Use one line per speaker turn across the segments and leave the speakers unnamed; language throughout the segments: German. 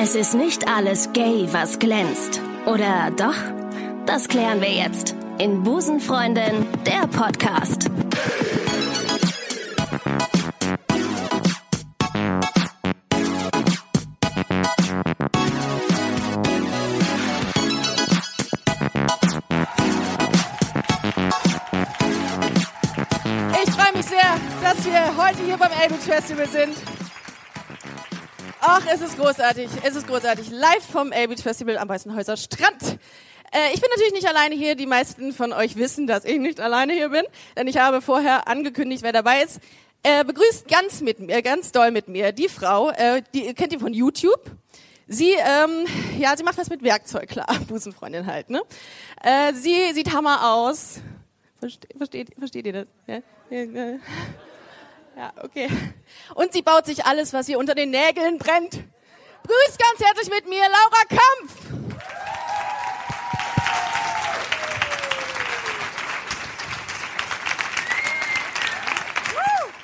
Es ist nicht alles gay, was glänzt. Oder doch? Das klären wir jetzt in Busenfreundin, der Podcast.
Ich freue mich sehr, dass wir heute hier beim Elbit Festival sind. Ach, es ist großartig, es ist großartig. Live vom Elbit Festival am Weißenhäuser Strand. Äh, ich bin natürlich nicht alleine hier. Die meisten von euch wissen, dass ich nicht alleine hier bin, denn ich habe vorher angekündigt, wer dabei ist. Äh, begrüßt ganz mit mir, ganz doll mit mir, die Frau, äh, die kennt ihr von YouTube. Sie, ähm, ja, sie macht was mit Werkzeug, klar, Busenfreundin halt, ne? Äh, sie sieht Hammer aus. Versteht, versteht, versteht ihr das? Ja? Ja, okay. Und sie baut sich alles, was ihr unter den Nägeln brennt. Grüßt ganz herzlich mit mir Laura Kampf.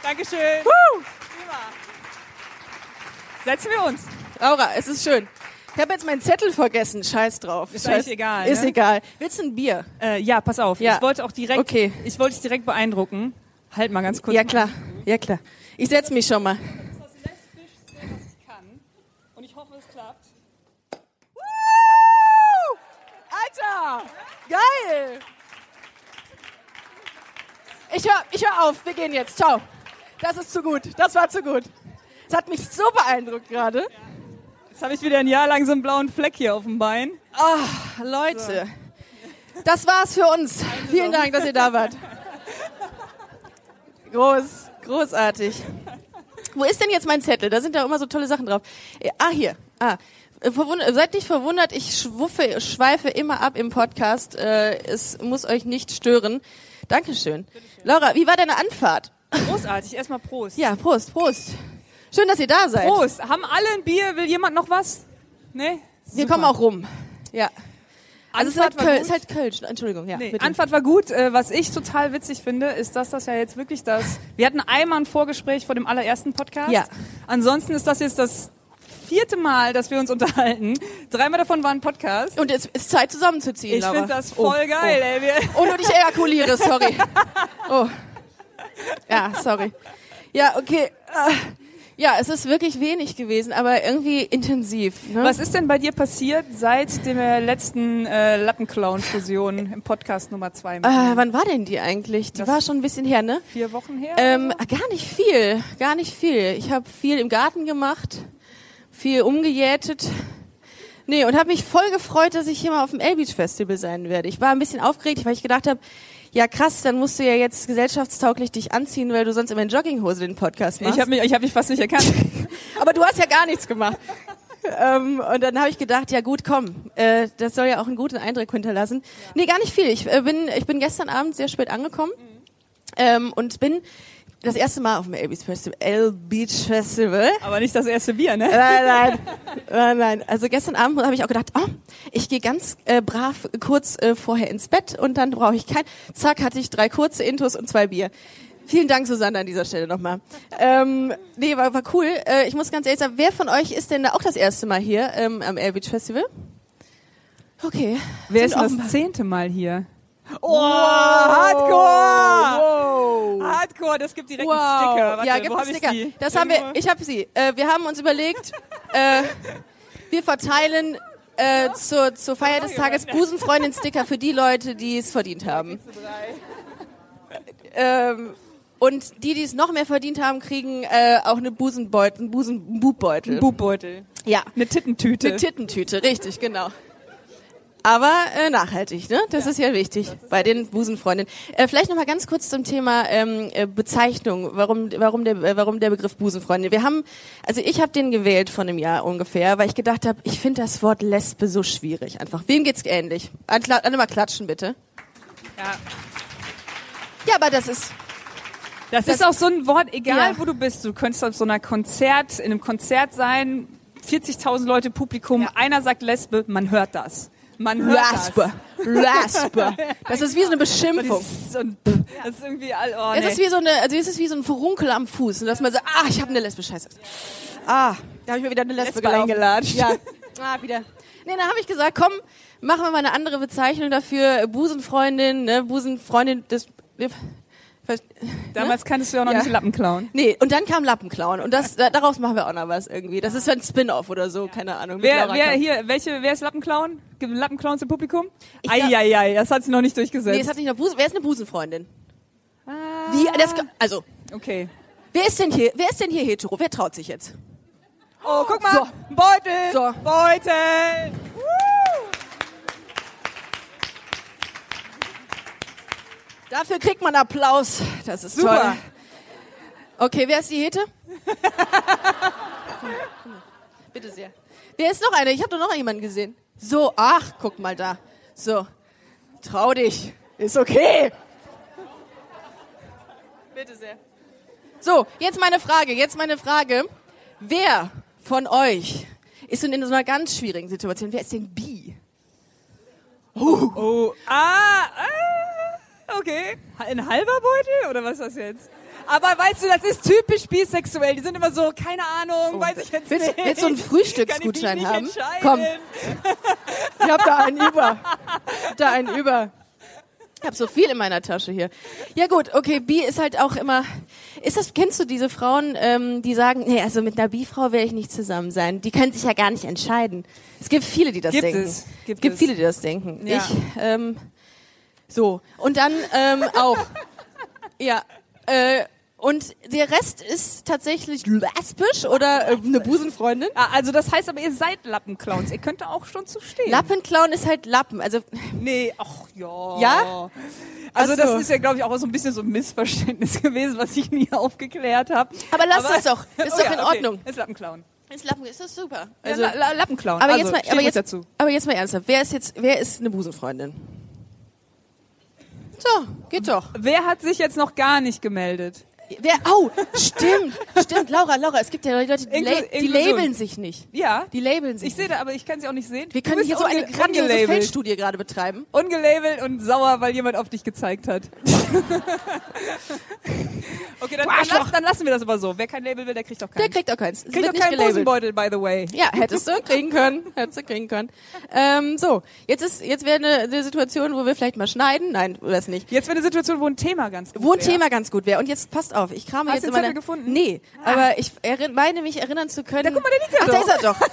Dankeschön.
Woo!
Setzen wir uns.
Laura, es ist schön. Ich habe jetzt meinen Zettel vergessen. Scheiß drauf.
Ist
Scheiß.
egal,
Ist
ne?
egal. Willst du ein Bier?
Äh, ja, pass auf.
Ja.
Ich wollte auch direkt,
Okay.
ich wollte dich direkt beeindrucken. Halt mal ganz kurz.
Ja klar, ja klar. Ich setz mich schon mal.
Das lesbischste, was ich kann. Und ich hoffe, es klappt.
Woo! Alter, geil. Ich hör, ich hör auf. Wir gehen jetzt. Ciao. Das ist zu gut. Das war zu gut. Das hat mich so beeindruckt gerade.
Jetzt habe ich wieder ein Jahr lang so einen blauen Fleck hier auf dem Bein.
Ah, Leute. Das war's für uns. Vielen Dank, dass ihr da wart. Groß, großartig. Wo ist denn jetzt mein Zettel? Da sind ja immer so tolle Sachen drauf. Äh, Ah, hier. Ah. Äh, verwund- Seid nicht verwundert, ich schwuffe, schweife immer ab im Podcast. Äh, Es muss euch nicht stören. Dankeschön. Laura, wie war deine Anfahrt?
Großartig. Erstmal Prost.
Ja, Prost, Prost. Schön, dass ihr da seid.
Prost. Haben alle ein Bier? Will jemand noch was? Nee?
Wir
Super.
kommen auch rum. Ja. Also es ist halt,
war gut.
ist halt Kölsch. Entschuldigung, ja.
Nee. Anfahrt war gut. Äh, was ich total witzig finde, ist, dass das ja jetzt wirklich das. Wir hatten einmal ein Vorgespräch vor dem allerersten Podcast.
Ja.
Ansonsten ist das jetzt das vierte Mal, dass wir uns unterhalten. Dreimal davon waren Podcast.
Und jetzt ist Zeit zusammenzuziehen.
Ich finde das voll
Oh,
geil, ey. Wir,
Oh. oh, nur ich ejakuliere, sorry. Oh. Ja, sorry. Ja, okay. Ja, es ist wirklich wenig gewesen, aber irgendwie intensiv. Ne?
was ist denn bei dir passiert seit der letzten äh, Lappenclown-Fusion im Podcast Nummer zwei? mit
Äh,
mir?
wann war denn die eigentlich? Die
Das-
war schon ein bisschen her, ne?
Vier Wochen her?
Ähm, gar nicht viel, gar nicht viel. Ich habe viel im Garten gemacht, viel umgejätet. Nee, und habe mich voll gefreut, dass ich hier mal auf dem L-Beach Festival sein werde. Ich war ein bisschen aufgeregt, weil ich gedacht habe, ja krass, dann musst du ja jetzt gesellschaftstauglich dich anziehen, weil du sonst immer in Jogginghose den Podcast machst.
ich habe mich, ich hab mich fast nicht erkannt.
Aber du hast ja gar nichts gemacht. ähm, und dann habe ich gedacht, ja gut, komm, äh, das soll ja auch einen guten Eindruck hinterlassen. Nee, gar nicht viel. Ich äh, bin, ich bin gestern Abend sehr spät angekommen ähm, und bin das erste Mal auf dem L Beach Festival. L Beach Festival.
Aber nicht das erste Bier, ne?
Nein, nein, nein, nein. Also gestern Abend habe ich auch gedacht, oh, ich gehe ganz äh, brav kurz äh, vorher ins Bett und dann brauche ich kein. Zack, hatte ich drei kurze Intos und zwei Bier. Vielen Dank, Susanne, an dieser Stelle nochmal. Ähm, nee, war, war cool. Äh, ich muss ganz ehrlich sagen, wer von euch ist denn da auch das erste Mal hier ähm, am Air Beach Festival? Okay.
Wer
Sind
ist denn das
offenbar-
zehnte Mal hier?
Oh,
Hardcore!
Wow.
Hardcore, das gibt direkt
Wow.
einen Sticker. Warte,
ja, gibt einen
ich
Sticker.
die?
Das haben wir, ich habe sie. Äh, wir haben uns überlegt, äh, wir verteilen äh, zur, zur Feier des Tages Busenfreundin-Sticker für die Leute, die es verdient haben. Ähm, und die, die es noch mehr verdient haben, kriegen äh, auch eine Busenbeutel, einen Busen, Bubbeutel.
Bubbeutel.
ja,
Eine Tittentüte.
eine Tittentüte, richtig, genau. Aber äh, nachhaltig, ne? Das ist ja wichtig bei den Busenfreundinnen. Äh, vielleicht noch mal ganz kurz zum Thema ähm, äh, Bezeichnung. Warum, warum der, äh, warum der Begriff Busenfreundin? Wir haben, also ich habe den gewählt vor einem Jahr ungefähr, weil ich gedacht habe, ich finde das Wort Lesbe so schwierig. Einfach. Wem geht's ähnlich? Alle alle mal klatschen bitte.
Ja.
Ja, aber das ist
Das,
Das-
ist auch so ein Wort, egal
Ja.
wo du bist. Du könntest auf so einer Konzert, in einem Konzert sein, 40.000 Leute Publikum,
Ja.
einer sagt Lesbe, man hört das. Man hört
Lesbe. Lesbe. Das ist wie so eine
das.
Beschimpfung.
Das ist, und, das ist irgendwie all, oh,
Es
nee.
ist wie so eine, also es ist wie so ein Verunkel am Fuß, und dass man sagt, ah, ich habe eine Lesbe, scheiße. Ah, da habe ich mir wieder eine Lesbe,
Lesbe eingelatscht.
Ja. Ah, wieder. Nee, dann habe ich gesagt, komm, machen wir mal eine andere Bezeichnung dafür. Busenfreundin, ne? Busenfreundin des...
Damals kanntest du ja auch noch
Ja.
nicht Lappen klauen.
Nee, und dann kam Lappenklauen. Und das, da, daraus machen wir auch noch was irgendwie. Das ist ein Spin-off oder so, keine Ahnung.
Wer, wer hier, welche, wer ist es Lappenclowns im Publikum? Eieiei, das hat sich noch nicht durchgesetzt.
Nee, es hat nicht noch Busen. Wer ist eine Busenfreundin? Wie? Das, also,
okay.
wer ist denn hier, wer ist denn hier hetero? Wer traut sich jetzt?
Oh, guck mal.
So.
Ein Beutel.
So.
Beutel.
Dafür kriegt man Applaus. Das ist
Super.
toll. Okay, wer ist die Hete? Bitte sehr. Wer ist noch eine? Ich habe doch noch jemanden gesehen. So, ach, guck mal da. So, trau dich. Ist okay. Bitte sehr. So, jetzt meine Frage, jetzt meine Frage. Wer von euch ist denn in so einer ganz schwierigen Situation? Wer ist denn bi?
Oh, ah, ah, okay. Ein halber Beutel oder was ist das jetzt? Aber weißt du, das ist typisch bisexuell. Die sind immer so, keine Ahnung, weiß ich jetzt
Willst,
nicht.
willst du einen Frühstücksgutschein haben? Komm, ich hab da einen über. Da einen über. Ich hab so viel in meiner Tasche hier. Ja gut, okay, Bi ist halt auch immer. Ist das? Kennst du diese Frauen, ähm, die sagen, nee, also mit einer Bi-Frau will ich nicht zusammen sein. Die können sich ja gar nicht entscheiden. Es gibt viele, die das
Gibt
denken.
es, gibt
gibt
es.
viele, die das denken.
Ja.
Ich ähm, so und dann ähm, auch. Ja. Äh, und der Rest ist tatsächlich lesbisch oder äh, eine Busenfreundin.
Ah, also das heißt aber, ihr seid Lappenclowns. Ihr könnt da auch schon zu stehen.
Lappenklauen ist halt Lappen. Also
Nee, ach ja.
Ja?
Also
so.
das ist ja, glaube ich, auch so ein bisschen so ein Missverständnis gewesen, was ich nie aufgeklärt habe.
Aber lass das doch. Ist
Oh
doch
ja,
in
okay.
Ordnung.
Ist Lappenclown.
Ist Lappen, ist das super.
Also,
Also,
La La Lappenclown.
aber
also,
jetzt mal, aber jetzt, aber jetzt mal ernsthaft. Wer ist jetzt, wer ist eine Busenfreundin? So, geht doch.
Wer hat sich jetzt noch gar nicht gemeldet?
Wer, oh, stimmt, stimmt, Laura, Laura, es gibt ja Leute, die, la die labeln sich nicht.
Ja.
Die labeln sich
Ich sehe da, aber ich kann sie auch nicht sehen.
Wir können hier so eine grandiose. Feldstudie gerade betreiben.
Ungelabelt und sauer, weil jemand auf dich gezeigt hat. okay, dann, dann, lass, dann lassen wir das aber so. Wer kein Label will, der kriegt auch keins.
Der kriegt auch keins. Es
kriegt auch keinen. Busenbeutel, by the way.
Ja, hättest du kriegen können. Hättest du kriegen können. Ähm, so, jetzt ist, jetzt wäre eine, eine Situation, wo wir vielleicht mal schneiden. Nein, das nicht.
Jetzt wäre eine Situation, wo ein Thema ganz gut
Wo ein
wäre.
Meine ganz gut wäre. Und jetzt passt auf, ich krame
Hast
jetzt
du
in
den
meiner...
Gefunden?
Nee, aber ich meine mich erinnern zu können...
Da, guck mal, der liegt ja
Ach, da ist er doch.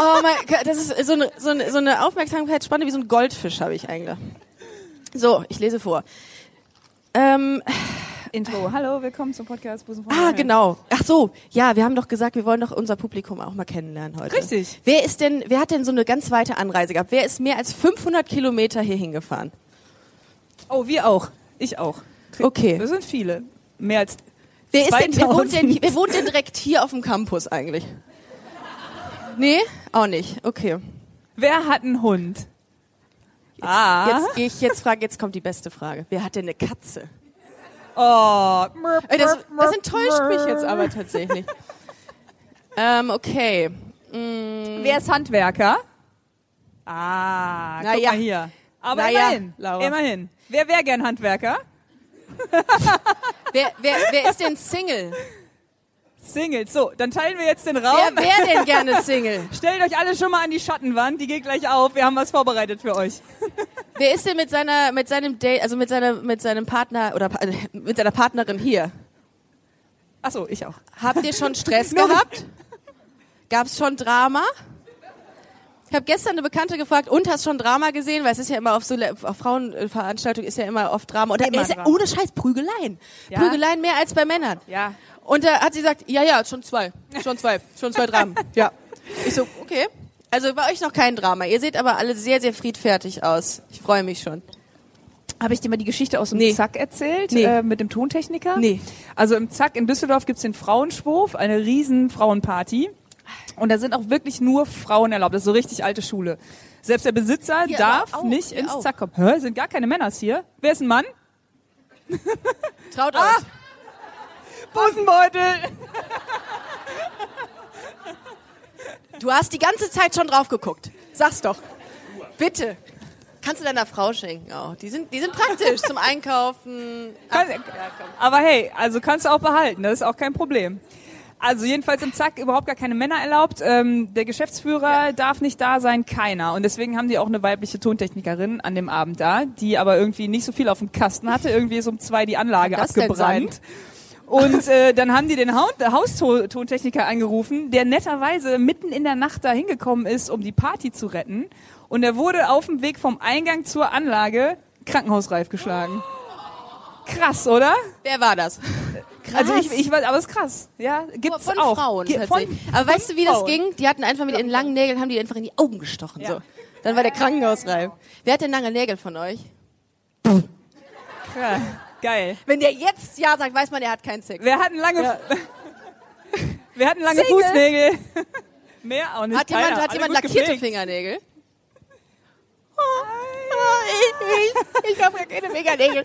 Oh mein Gott, das ist so eine, so eine, so eine Aufmerksamkeitsspanne wie so ein Goldfisch habe ich eigentlich. So, ich lese vor. Ähm,
Intro. Hallo, willkommen zum Podcast Busen von
ah,
Mannheim.
genau. Ach so, ja, wir haben doch gesagt, wir wollen doch unser Publikum auch mal kennenlernen heute.
Richtig.
Wer ist denn, wer hat denn so eine ganz weite Anreise gehabt? Wer ist mehr als 500 Kilometer hier hingefahren?
Oh, wir auch. Ich auch.
Okay.
Wir sind viele. Mehr als
Wer, ist denn, wer, wohnt denn,
2000.
wer wohnt denn direkt hier auf dem Campus eigentlich? Nee? Auch nicht. Okay.
Wer hat einen Hund? ah.
Jetzt gehe ich, jetzt frage, jetzt kommt die beste Frage. Wer hat denn eine Katze?
Oh.
Ey, Das, das enttäuscht mich jetzt aber tatsächlich. ähm, okay. Mm,
Wer ist Handwerker? Ah,
Na
guck
ja.
mal hier. Aber
Na ja,
immerhin.
Laura.
Immerhin. Wer wäre gern Handwerker?
Wer, wer, wer ist denn Single?
Singles. So, dann teilen wir jetzt den
Wer
Raum.
wäre denn gerne Single?
Stellt euch alle schon mal an die Schattenwand, die geht gleich auf. Wir haben was vorbereitet für euch.
Wer ist denn mit seiner, mit seinem Date, also mit seiner, mit seinem Partner oder mit seiner Partnerin hier?
Achso, ich auch.
Habt ihr schon Stress gehabt? Gab's schon Drama? Ich habe gestern eine Bekannte gefragt, und hast schon Drama gesehen? Weil es ist ja immer auf so auf Frauenveranstaltungen ist ja immer oft Drama. Und da
Immer
ist
Drama.
ohne Scheiß Prügeleien.
Ja?
Prügeleien mehr als bei Männern.
Ja.
Und da hat sie gesagt, ja, ja, schon zwei. Schon zwei. Schon zwei Dramen. Ja. Ich so, okay. Also bei euch noch kein Drama. Ihr seht aber alle sehr, sehr friedfertig aus. Ich freue mich schon.
Habe ich dir mal die Geschichte aus dem
Nee.
Zack erzählt?
Nee.
Äh, mit dem Tontechniker?
Nee.
Also im Zack in Düsseldorf gibt's den Frauenschwurf, eine riesen Frauenparty. Und da sind auch wirklich nur Frauen erlaubt. Das ist so richtig alte Schule. Selbst der Besitzer
Hier
darf
auch,
nicht ins. Zack kommen. Hä, sind gar keine Männers hier? Wer ist ein Mann?
Traut
Ah!
euch.
Busenbeutel!
Du hast die ganze Zeit schon drauf geguckt. Sag's doch. Bitte. Kannst du deiner Frau schenken auch. Die sind, die sind praktisch zum Einkaufen. Ach,
Kann, aber hey, also kannst du auch behalten, das ist auch kein Problem. Also jedenfalls im Zack überhaupt gar keine Männer erlaubt. Ähm, der Geschäftsführer darf nicht da sein, keiner. Und deswegen haben die auch eine weibliche Tontechnikerin an dem Abend da, die aber irgendwie nicht so viel auf dem Kasten hatte. Irgendwie ist um zwei die Anlage abgebrannt. Und äh, dann haben die den Hau- Haustontechniker angerufen, der netterweise mitten in der Nacht da hingekommen ist, um die Party zu retten. Und er wurde auf dem Weg vom Eingang zur Anlage krankenhausreif geschlagen. Krass, oder?
Wer war das?
Also ich, ich weiß, aber es ist krass. Ja, gibt's
von
auch.
Frauen
Ge-
tatsächlich.
von-
Aber weißt du, wie das
Frauen.
ging? Die hatten einfach mit ihren langen Nägeln, haben die einfach in die Augen gestochen.
Ja.
So. Dann war der Krankenhausreif. Wer hat denn lange Nägel von euch?
Ja, geil.
Wenn der jetzt Ja sagt, weiß man, der hat keinen Sex.
Wir hatten lange,
Ja.
wir hatten lange
Single.
Fußnägel. Mehr auch nicht.
Hat jemand,
Keiner.
hat jemand lackierte
gepflegt.
Fingernägel? Ich ich, ich habe ja keine Fingernägel.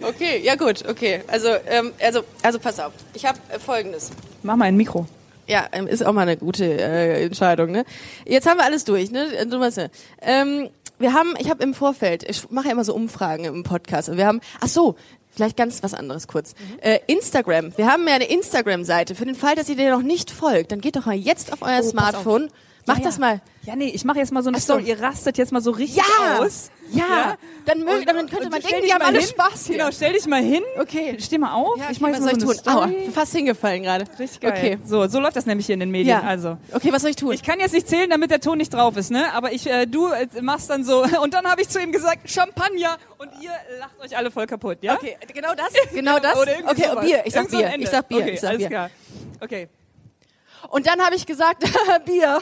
Okay, ja gut, okay. Also, ähm, also, also pass auf. Ich habe äh, Folgendes.
Mach mal ein Mikro.
Ja, ähm, ist auch mal eine gute äh, Entscheidung. Ne? Jetzt haben wir alles durch. Ne? Du weißt ja. Ähm, wir haben, ich habe im Vorfeld, ich mache ja immer so Umfragen im Podcast. Und wir haben, ach so, vielleicht ganz was anderes kurz. Äh, Instagram. Wir haben ja eine Instagram-Seite. Für den Fall, dass ihr dir noch nicht folgt, dann geht doch mal jetzt auf euer
pass
Smartphone. Macht
Ja,
das
ja.
mal.
Ja, nee, ich mache jetzt mal so eine
Ach so.
Story. Ihr rastet jetzt mal so richtig
Ja!
aus.
Ja, dann, mögen, dann könnte
und
man denken, die haben alle
hin.
Spaß hier.
Genau, stell dich mal hin.
Okay.
Steh mal auf.
Ja,
ich mache
was
jetzt mal
soll
so
tun? Aua, fast hingefallen gerade.
Richtig geil.
Okay.
So, so läuft das nämlich hier in den Medien.
Ja.
Also.
Okay, was soll ich tun?
Ich kann jetzt nicht zählen, damit der Ton nicht drauf ist, ne? Aber ich, äh, du äh, machst dann so. Und dann habe ich zu ihm gesagt, Champagner. Und ihr lacht euch alle voll kaputt, ja?
Okay, genau das? Genau das? Okay,
sowas.
Bier. Ich sag
so
Bier.
Ende.
Ich sag Bier.
Okay,
Ich sag
alles
Bier.
klar. Okay.
Und dann habe ich gesagt, Bier.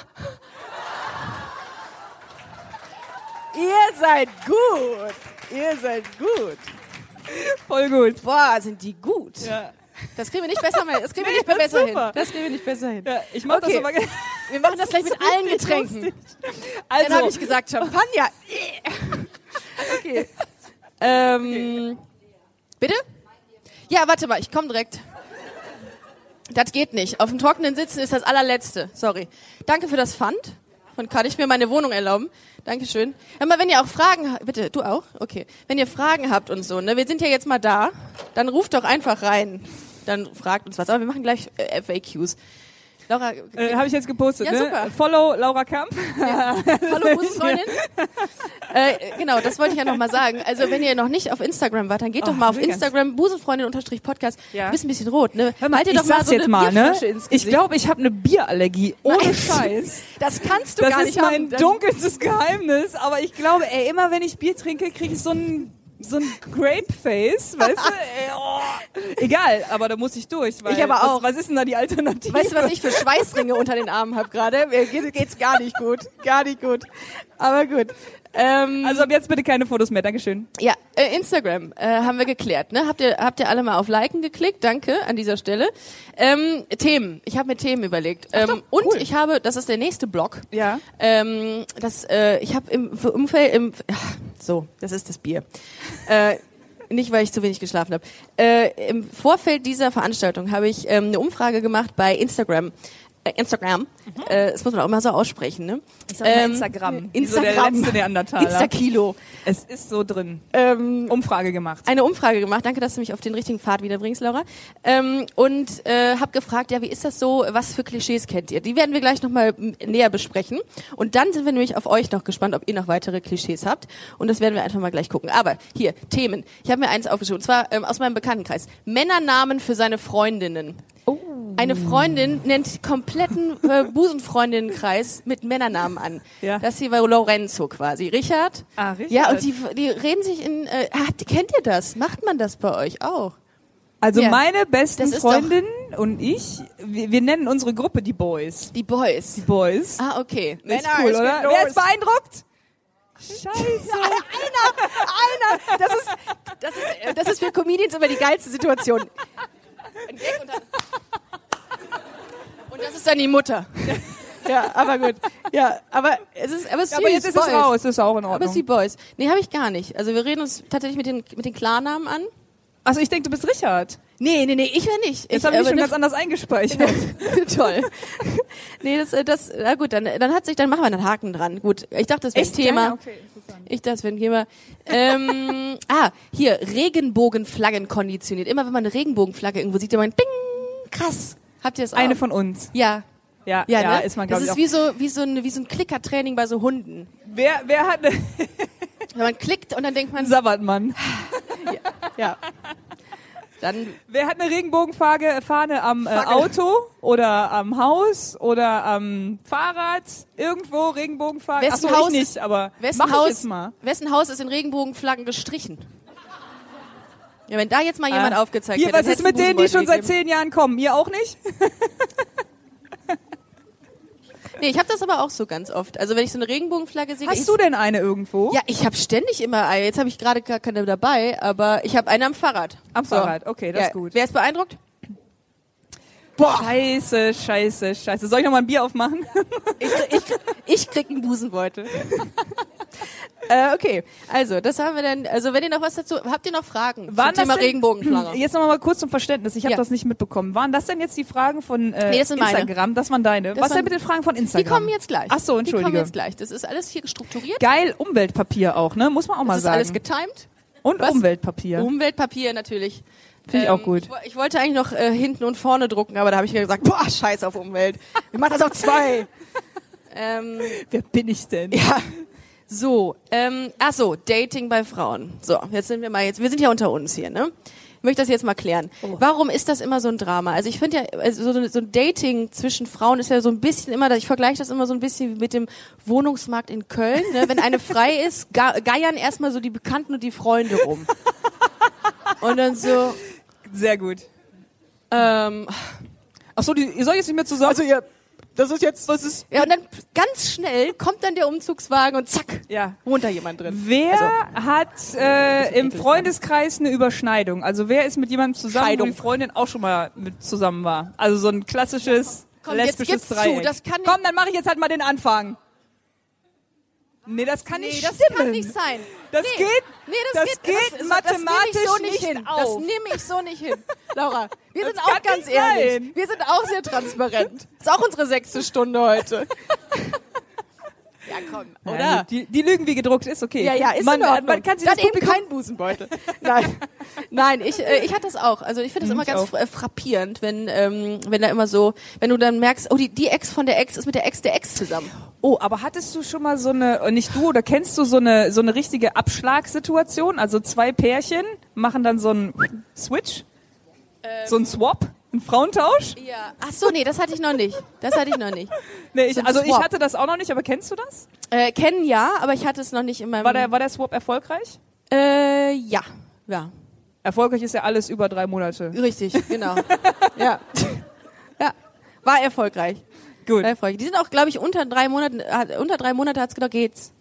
Ihr seid gut. Ihr seid gut.
Voll gut.
Boah, sind die gut.
Ja.
Das kriegen wir nicht besser, das kriegen wir
Nee,
nicht
ist
besser hin. Das kriegen wir nicht besser hin.
ja ich mach
Okay.
das aber.
Wir machen das gleich mit allen Getränken.
lustig.
Dann habe
Also,
ich gesagt, Champagner. okay. Ähm, bitte? Ja, warte mal, ich komme direkt. Das geht nicht. Auf dem Trockenen sitzen ist das allerletzte. Sorry. Danke für das Pfand. Und kann ich mir meine Wohnung erlauben? Dankeschön. Hör wenn ihr auch Fragen habt, bitte, du auch? Okay. Wenn ihr Fragen habt und so, ne, wir sind ja jetzt mal da, dann ruft doch einfach rein. Dann fragt uns was. Aber wir machen gleich äh, FAQs. Laura,
äh, habe ich jetzt gepostet,
Ja,
ne?
super.
Follow Laura Kamp.
Hallo Busenfreundin. äh, genau, das wollte ich ja noch mal sagen. Also wenn ihr noch nicht auf Instagram wart, dann geht doch
Oh,
mal auf Instagram Busenfreundin-Podcast.
Ja.
Du bist ein bisschen rot, ne?
Hör mal,
Halt dir
ich
doch mal so
jetzt
eine
mal, ne? Ich glaube, ich habe eine Bierallergie. Ohne
Nein.
Scheiß.
das kannst du
Das
gar
ist
nicht
mein
haben. Dann-
dunkelstes Geheimnis. Aber ich glaube, ey, immer wenn ich Bier trinke, kriege ich so ein so ein Grape-Face, weißt du? Ey, oh. Egal, aber da muss ich durch. Weil
Ich aber auch.
Was, was ist denn da die Alternative?
Weißt du, was ich für Schweißringe unter den Armen habe gerade? Mir geht- geht's gar nicht gut. Gar nicht gut. Aber gut. Ähm,
Also ab jetzt bitte keine Fotos mehr. Dankeschön.
Ja, äh, Instagram äh, haben wir geklärt. Ne? Habt ihr habt ihr alle mal auf Liken geklickt? Danke an dieser Stelle. Ähm, Themen. Ich habe mir Themen überlegt. Ähm, und
cool.
ich habe, das ist der nächste Blog.
Ja.
Ähm, das, äh, ich habe im Umfeld im ach, so, das ist das Bier. äh, nicht, weil ich zu wenig geschlafen habe. Äh, Im Vorfeld dieser Veranstaltung habe ich ähm, eine Umfrage gemacht bei Instagram. Äh, Instagram. Äh, das muss man auch immer so aussprechen, ne?
Mhm. Ich sag mal Instagram. Wie so der
Instagram.
letzte Neandertaler.
Instakilo.
Es ist so drin.
Ähm,
Umfrage gemacht.
eine Umfrage gemacht. Danke, dass du mich auf den richtigen Pfad wiederbringst, Laura. Ähm, und äh, habe gefragt, ja, wie ist das so? Was für Klischees kennt ihr? Die werden wir gleich nochmal näher besprechen. Und dann sind wir nämlich auf euch noch gespannt, ob ihr noch weitere Klischees habt. Und das werden wir einfach mal gleich gucken. Aber hier, Themen. Ich habe mir eins aufgeschrieben, und zwar ähm, aus meinem Bekanntenkreis. Männernamen für seine Freundinnen. Eine Freundin nennt kompletten äh, Busenfreundinnenkreis mit Männernamen an.
Ja.
Das hier war Lorenzo quasi. Richard.
Ah, Richard.
Ja, und die, die reden sich in. Äh, habt, kennt ihr das? Macht man das bei euch auch?
Also
Ja.
meine besten Freundinnen und ich, wir, wir nennen unsere Gruppe die Boys.
Die Boys.
Die Boys.
Ah, okay.
Ist cool, oder? Wer ist beeindruckt? Scheiße.
Einer, einer. Das ist, das ist, äh, das ist für Comedians immer die geilste Situation. Ein Gag und dann. Und das ist dann die Mutter. Ja, aber gut. Ja, aber es ist, aber es ist
Aber
süß,
jetzt ist es raus, ist auch in
Aber es ist die
Ordnung.
Boys. Nee, habe ich gar nicht. Also wir reden uns tatsächlich mit den, mit den Klarnamen an.
Also ich denke, du bist Richard.
Nee, nee, nee, ich wäre nicht.
Jetzt habe ich schon ganz anders eingespeichert.
Toll. nee, das, äh, das, na gut, dann, dann hat sich, dann machen wir einen Haken dran. Gut, ich dachte, das wäre ein Thema.
Ja, okay.
Ich dachte, das wäre ein Thema. Ähm, ah, hier, Regenbogenflaggen konditioniert. Immer wenn man eine Regenbogenflagge irgendwo sieht, dann man, bing, krass. Habt ihr es auch?
Eine von uns.
ja.
Ja,
Ja,
ja,
ne?
ist man,
Das
glaube ich,
ist
auch.
wie so, wie so ein, wie so ein Klickertraining bei so Hunden.
Wer, wer hat eine
Wenn man klickt und dann denkt man,
Sabbatmann?
ja. Dann,
Wer hat eine Regenbogenfahne Fahne am äh. Auto oder am Haus oder am Fahrrad? Irgendwo Regenbogenfahne?
Wessen
Achso,
Haus-
ich nicht, aber
wessen
mach ich
Haus,
jetzt mal.
wessen Haus ist in Regenbogenflaggen gestrichen? Ja, wenn da jetzt mal jemand
Ah.
aufgezeigt
Hier,
hätte,
was ist mit denen, die schon seit zehn Jahren kommen? Ihr auch nicht?
Nee, ich habe das aber auch so ganz oft. Also wenn ich so eine Regenbogenflagge sehe,
Hast du denn eine irgendwo?
Ja, ich habe ständig immer eine. Jetzt habe ich gerade gar keine dabei, aber ich habe eine am Fahrrad.
Am
So.
Fahrrad, okay, das
ja.
ist gut.
Wer ist beeindruckt?
Scheiße, scheiße, scheiße. Soll ich noch mal ein Bier aufmachen?
Ich, ich, ich krieg einen Busenbeutel. äh, okay, also das haben wir dann. Also wenn ihr noch was dazu, habt ihr noch Fragen
Waren
zum Thema
das denn-
Regenbogenflagge?
Jetzt noch mal kurz zum Verständnis. Ich habe
Ja.
das nicht mitbekommen. Waren das denn jetzt die Fragen von äh,
Nee, das sind meine.
Instagram? Das waren deine.
Das
was
waren-
denn mit den Fragen von
Die
Instagram?
kommen jetzt gleich.
Ach so,
Die
entschuldige.
kommen jetzt gleich. Das ist alles hier strukturiert.
Geil Umweltpapier auch, ne? Muss man auch mal
Das ist
sagen.
alles getimed.
Und
Was?
Umweltpapier.
Umweltpapier natürlich.
Finde ich auch gut.
Ich, ich wollte eigentlich noch äh, hinten und vorne drucken, aber da habe ich mir gesagt, boah, scheiß auf Umwelt. Ich mach das auf zwei. ähm,
Wer bin ich denn?
ja. So, ähm, ach so, Dating bei Frauen. So, jetzt sind wir mal jetzt, wir sind ja unter uns hier, ne? Ich möchte das jetzt mal klären.
Oh.
Warum ist das immer so ein Drama? Also ich finde ja, also so, so ein Dating zwischen Frauen ist ja so ein bisschen immer, ich vergleiche das immer so ein bisschen mit dem Wohnungsmarkt in Köln. Ne? Wenn eine frei ist, geiern erstmal so die Bekannten und die Freunde rum. Und dann so,
Sehr gut.
ähm,
Ach so, die, ihr seid jetzt nicht mehr zusammen? Also ihr, das ist jetzt, was ist?
ja, und dann ganz schnell kommt dann der Umzugswagen und zack,
Ja.
wohnt da jemand drin.
Wer
Also-
hat äh, im
eklig,
Freundeskreis eine Überschneidung? Also wer ist mit jemandem zusammen,
Scheidung.
wo die Freundin auch schon mal mit zusammen war? Also so ein klassisches
Komm,
lesbisches
zu,
Dreieck.
das kann nicht-
Komm, dann mache ich jetzt halt mal den Anfang. Nee, das kann
Nee,
nicht
das
stimmen.
kann nicht sein.
Das
nee.
geht-
Nee, das,
das
geht,
geht
das, das,
mathematisch
das so nicht,
nicht
hin.
auf.
Das nehme ich so nicht hin. Laura, wir
Das
sind auch ganz ehrlich.
sein.
Wir sind auch sehr transparent. Ist auch unsere sechste Stunde heute. ja, komm,
Ja,
oder?
Die, die Lügen wie gedruckt ist okay.
Ja, ja, ist
man,
in Ordnung.
man kann sich
Dann
das
eben kein Busenbeutel. Nein, nein, ich, äh, ich hatte das auch. Also ich finde das
Mhm,
immer
ich
ganz
auch.
äh, frappierend, wenn, ähm, wenn da immer so, wenn du dann merkst, oh, die, die Ex von der Ex ist mit der Ex der Ex zusammen.
Oh, aber hattest du schon mal so eine, äh, nicht du, oder kennst du so eine, so eine richtige Abschlagssituation? Also zwei Pärchen machen dann so einen Switch? So ein Swap? Ein Frauentausch?
Ja. Ach so, nee, das hatte ich noch nicht. Das hatte ich noch nicht.
Nee, ich,
So
also ich
Swap.
hatte das auch noch nicht, aber kennst du das?
Äh, kennen ja, aber ich hatte es noch nicht in meinem.
War der, war der Swap erfolgreich?
Äh, ja. Ja.
Erfolgreich ist ja alles über drei Monate.
Richtig, genau. ja. Ja. War erfolgreich.
Gut.
War erfolgreich. Die sind auch, glaube ich, unter drei Monaten, unter drei Monate hat's gedacht, geht's.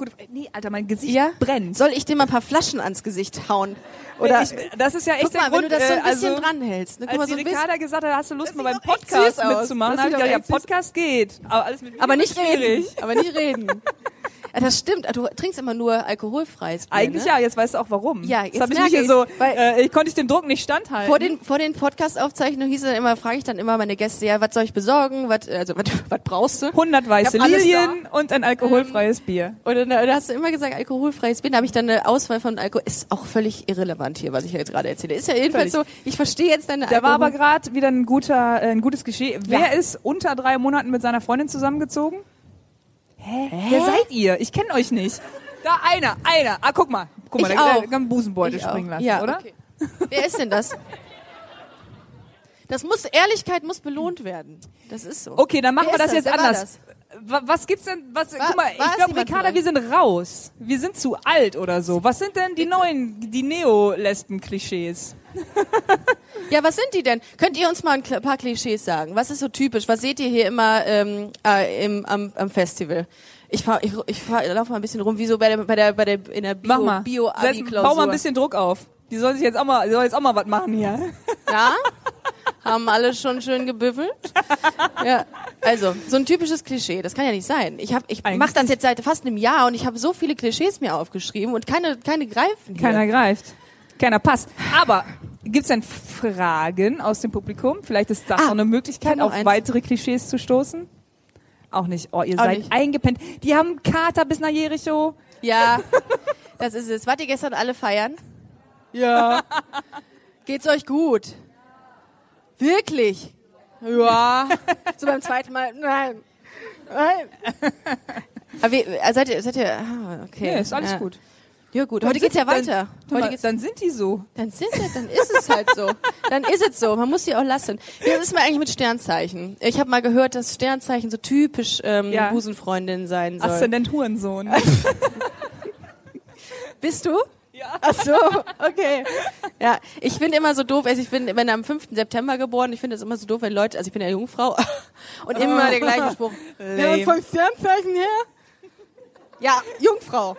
Gut. Nee, Alter, mein Gesicht
Ja?
brennt.
Soll ich dir mal ein paar Flaschen ans Gesicht hauen? Oder,
ich, das ist ja echt
guck mal,
der
wenn
Grund,
du das so ein
äh,
bisschen
also,
dranhältst. Ne? Guck
Als
mal, so.
Ricarda gesagt hat, hast du Lust, mal beim Podcast mitzumachen, habe ich gedacht, ja, Podcast geht. Aber alles mit
Aber nicht
schwierig.
reden. Aber nicht reden. Ja, das stimmt. Du trinkst immer nur alkoholfreies Bier,
Eigentlich
ne?
ja, jetzt weißt du auch warum.
Ja,
jetzt habe ich mich hier so, äh, ich konnte ich dem Druck nicht standhalten.
Vor den, vor den Podcast-Aufzeichnungen hieß es dann immer, frage ich dann immer meine Gäste, ja, was soll ich besorgen? Was, also, was, was brauchst du?
100 weiße
Ich
Lilien und ein alkoholfreies Bier.
Und dann, äh, da hast du immer gesagt, alkoholfreies Bier. Da habe ich dann eine Auswahl von Alkohol. Ist auch völlig irrelevant hier, was ich jetzt gerade erzähle. Ist ja jedenfalls
Völlig.
so, ich verstehe jetzt deine
Da war aber
Alkohol-
gerade wieder ein guter, äh, ein gutes. Wer
Ja.
ist unter drei Monaten mit seiner Freundin zusammengezogen? Hä? Wer seid ihr? Ich kenne euch nicht. Da einer, einer. Ah, guck mal. Guck mal,
Ich
da
auch.
kann einen Busenbeutel
Ich auch.
springen lassen,
ja,
oder?
Okay. Wer ist denn das? Das muss, Ehrlichkeit muss belohnt werden. Das ist so.
Okay, dann machen wir das jetzt anders. Wa- Was gibt's denn? Was,
War-
guck mal, ich glaube, Ricarda, wir sind raus. Wir sind zu alt oder so. Was sind denn die neuen, die Neo-Lesben-Klischees?
Ja, was sind die denn? Könnt ihr uns mal ein paar Klischees sagen? Was ist so typisch? Was seht ihr hier immer ähm, äh, im, am, am Festival? Ich fahr, ich, ich fahr, laufe mal ein bisschen rum, wie so bei der, bei der, bei der in der Bio,
Mach mal.
bio
Setz- Bau mal ein bisschen Druck auf. Die soll sich jetzt auch mal, die soll jetzt auch mal was machen hier.
Ja? Haben alle schon schön gebüffelt? Ja. Also, so ein typisches Klischee, das kann ja nicht sein. Ich hab, ich
Eigentlich
mach das jetzt seit fast einem Jahr und ich habe so viele Klischees mir aufgeschrieben und keine, keine greifen. hier.
Keiner greift. Keiner passt. Aber gibt's denn Fragen aus dem Publikum? Vielleicht ist das
Ah,
noch eine
ich
Möglichkeit, auf
eins.
weitere Klischees zu stoßen. Auch nicht. Oh, ihr
Auch
seid
nicht.
eingepennt. Die haben Kater bis nach Jericho.
Ja, das ist es. Wart ihr gestern alle feiern?
Ja.
Geht's euch gut? Wirklich? Ja. So beim zweiten Mal, nein. Nein. Aber wie, äh, seid ihr, seid ihr, ah, okay.
Nee, ist alles
ja.
gut.
Ja gut, heute geht's ja weiter.
Dann,
Heute geht's,
dann sind die so.
dann sind sie, dann ist es halt so. Dann ist es so. Man muss sie auch lassen. Wie ist mir eigentlich mit Sternzeichen? Ich habe mal gehört, dass Sternzeichen so typisch ähm,
Ja.
Busenfreundin sein soll.
Aszendent Hurensohn.
Bist du?
Ja.
Ach so, okay. Ja, ich finde immer so doof, also ich bin, wenn am 5. September geboren, ich finde es immer so doof, wenn Leute, also ich bin ja Jungfrau und immer der gleiche Spruch. Ja, und vom Sternzeichen her? Ja, Jungfrau.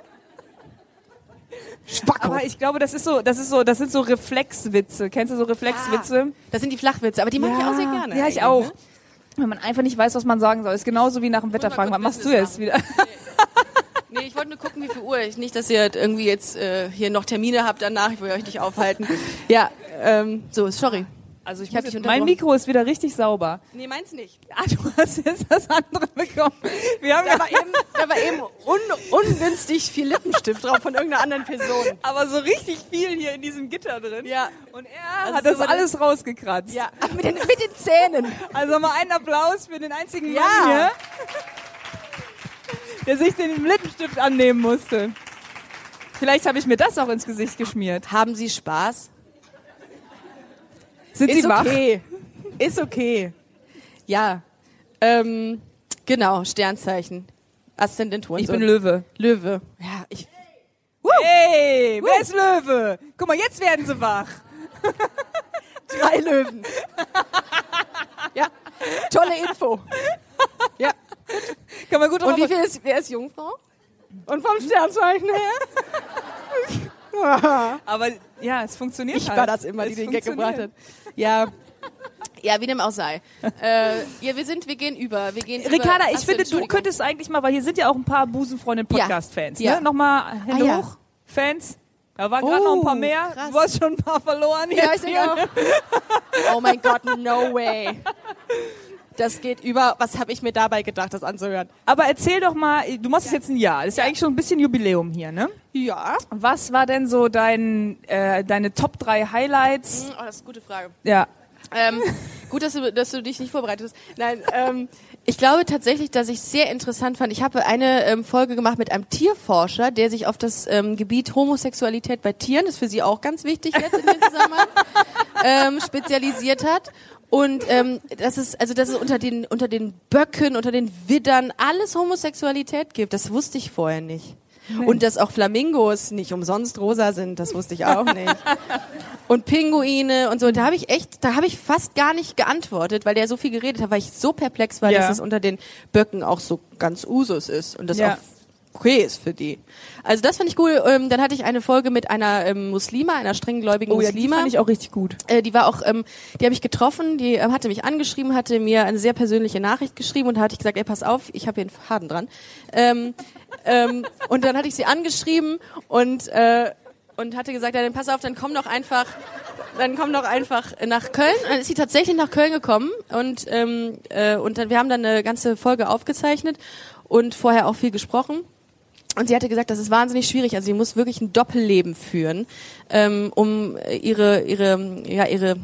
Spacko.
Aber ich glaube, das ist so, das ist so, das sind so Reflexwitze. Kennst du so Reflexwitze?
Das sind die Flachwitze, aber die mag ich auch sehr gerne.
Ja, ich
eigentlich,
auch.
ne?
Wenn man einfach nicht weiß, was man sagen soll. Ist genauso wie nach dem Wetter
mal
fragen. Was machst du jetzt wieder?
Nee, ich wollte nur gucken, wie viel Uhr. Ich, nicht, dass ihr irgendwie jetzt äh, hier noch Termine habt danach. Ich will euch nicht aufhalten. Ja, ähm, so, sorry.
Also ich,
Ich
jetzt, mein. Mikro ist wieder richtig sauber.
Nee, meins nicht.
Ah, du hast jetzt das andere bekommen. Wir haben
Da
ja
war eben, da war eben un, ungünstig viel Lippenstift drauf von irgendeiner anderen Person.
aber so richtig viel hier in diesem Gitter drin.
Ja.
Und er
Also
hat das
so
alles rausgekratzt.
Ja, Ach, mit den, mit den Zähnen.
Also mal einen Applaus für den einzigen
Ja.
Mann hier, der sich den Lippenstift annehmen musste. Vielleicht habe ich mir das auch ins Gesicht geschmiert.
Haben Sie Spaß?
Sind
Ist
Sie wach?
okay. Ist okay. Ja. Ähm, genau, Sternzeichen. Aszendenturen.
Ich bin Löwe.
Löwe. Ja, ich.
Hey, wer ist Löwe? Guck mal, jetzt werden sie wach.
Drei Löwen. ja. Tolle Info. Ja.
Kann man gut
Und wie viel ist, wer ist Jungfrau? Und vom Sternzeichen her?
Aber ja, es funktioniert
Ich
halt.
war das immer, die
Es
den Gag gebracht hat. Ja. Ja, wie dem auch sei. Äh, ja, wir sind, wir gehen über. Wir gehen
Ricarda,
über.
ich finde, du könntest eigentlich mal, weil hier sind ja auch ein paar Busenfreundin-Podcast-Fans,
Ja.
ne? Nochmal Hände
Ah, ja.
hoch. Fans. Da waren gerade
Oh,
noch ein paar mehr.
krass.
Du hast schon ein paar verloren
Ja, ich
jetzt hier.
auch. Oh mein Gott, no way. Das geht über. Was habe ich mir dabei gedacht, das anzuhören?
Aber erzähl doch mal, du machst es jetzt ein Jahr. Das ist ja eigentlich schon ein bisschen Jubiläum hier, ne?
Ja.
Was war denn so dein, äh, deine Top 3 Highlights?
Oh, das ist eine gute Frage.
Ja.
Ähm, gut, dass du, dass du dich nicht vorbereitet hast. Nein, ähm, ich glaube tatsächlich, dass ich sehr interessant fand. Ich habe eine ähm, Folge gemacht mit einem Tierforscher, der sich auf das ähm, Gebiet Homosexualität bei Tieren, das ist für Sie auch ganz wichtig jetzt in dem Zusammenhang, ähm, spezialisiert hat. Und ähm, dass es also dass es unter den unter den Böcken, unter den Widdern alles Homosexualität gibt, das wusste ich vorher nicht. Und dass auch Flamingos nicht umsonst rosa sind, das wusste ich auch nicht. Und Pinguine und so, da habe ich echt, da habe ich fast gar nicht geantwortet, weil der so viel geredet hat, weil ich so perplex war,
Ja.
dass es unter den Böcken auch so ganz Usus ist und das
Ja.
auch okay ist für die. Also das fand ich cool. Ähm, dann hatte ich eine Folge mit einer ähm, Muslima, einer strenggläubigen
Oh ja, die
Muslima.
fand ich auch richtig gut.
Äh, die war auch, ähm, die habe ich getroffen, die ähm, hatte mich angeschrieben, hatte mir eine sehr persönliche Nachricht geschrieben und da hatte ich gesagt, ey, pass auf, ich habe hier einen Faden dran. Ähm, ähm, und dann hatte ich sie angeschrieben und äh, und hatte gesagt, ja, dann pass auf, dann komm doch einfach, dann komm doch einfach nach Köln. Und dann ist sie tatsächlich nach Köln gekommen und ähm, äh, und dann wir haben dann eine ganze Folge aufgezeichnet und vorher auch viel gesprochen. Und sie hatte gesagt, das ist wahnsinnig schwierig. Also sie muss wirklich ein Doppelleben führen, ähm, um ihre ihre ja ihre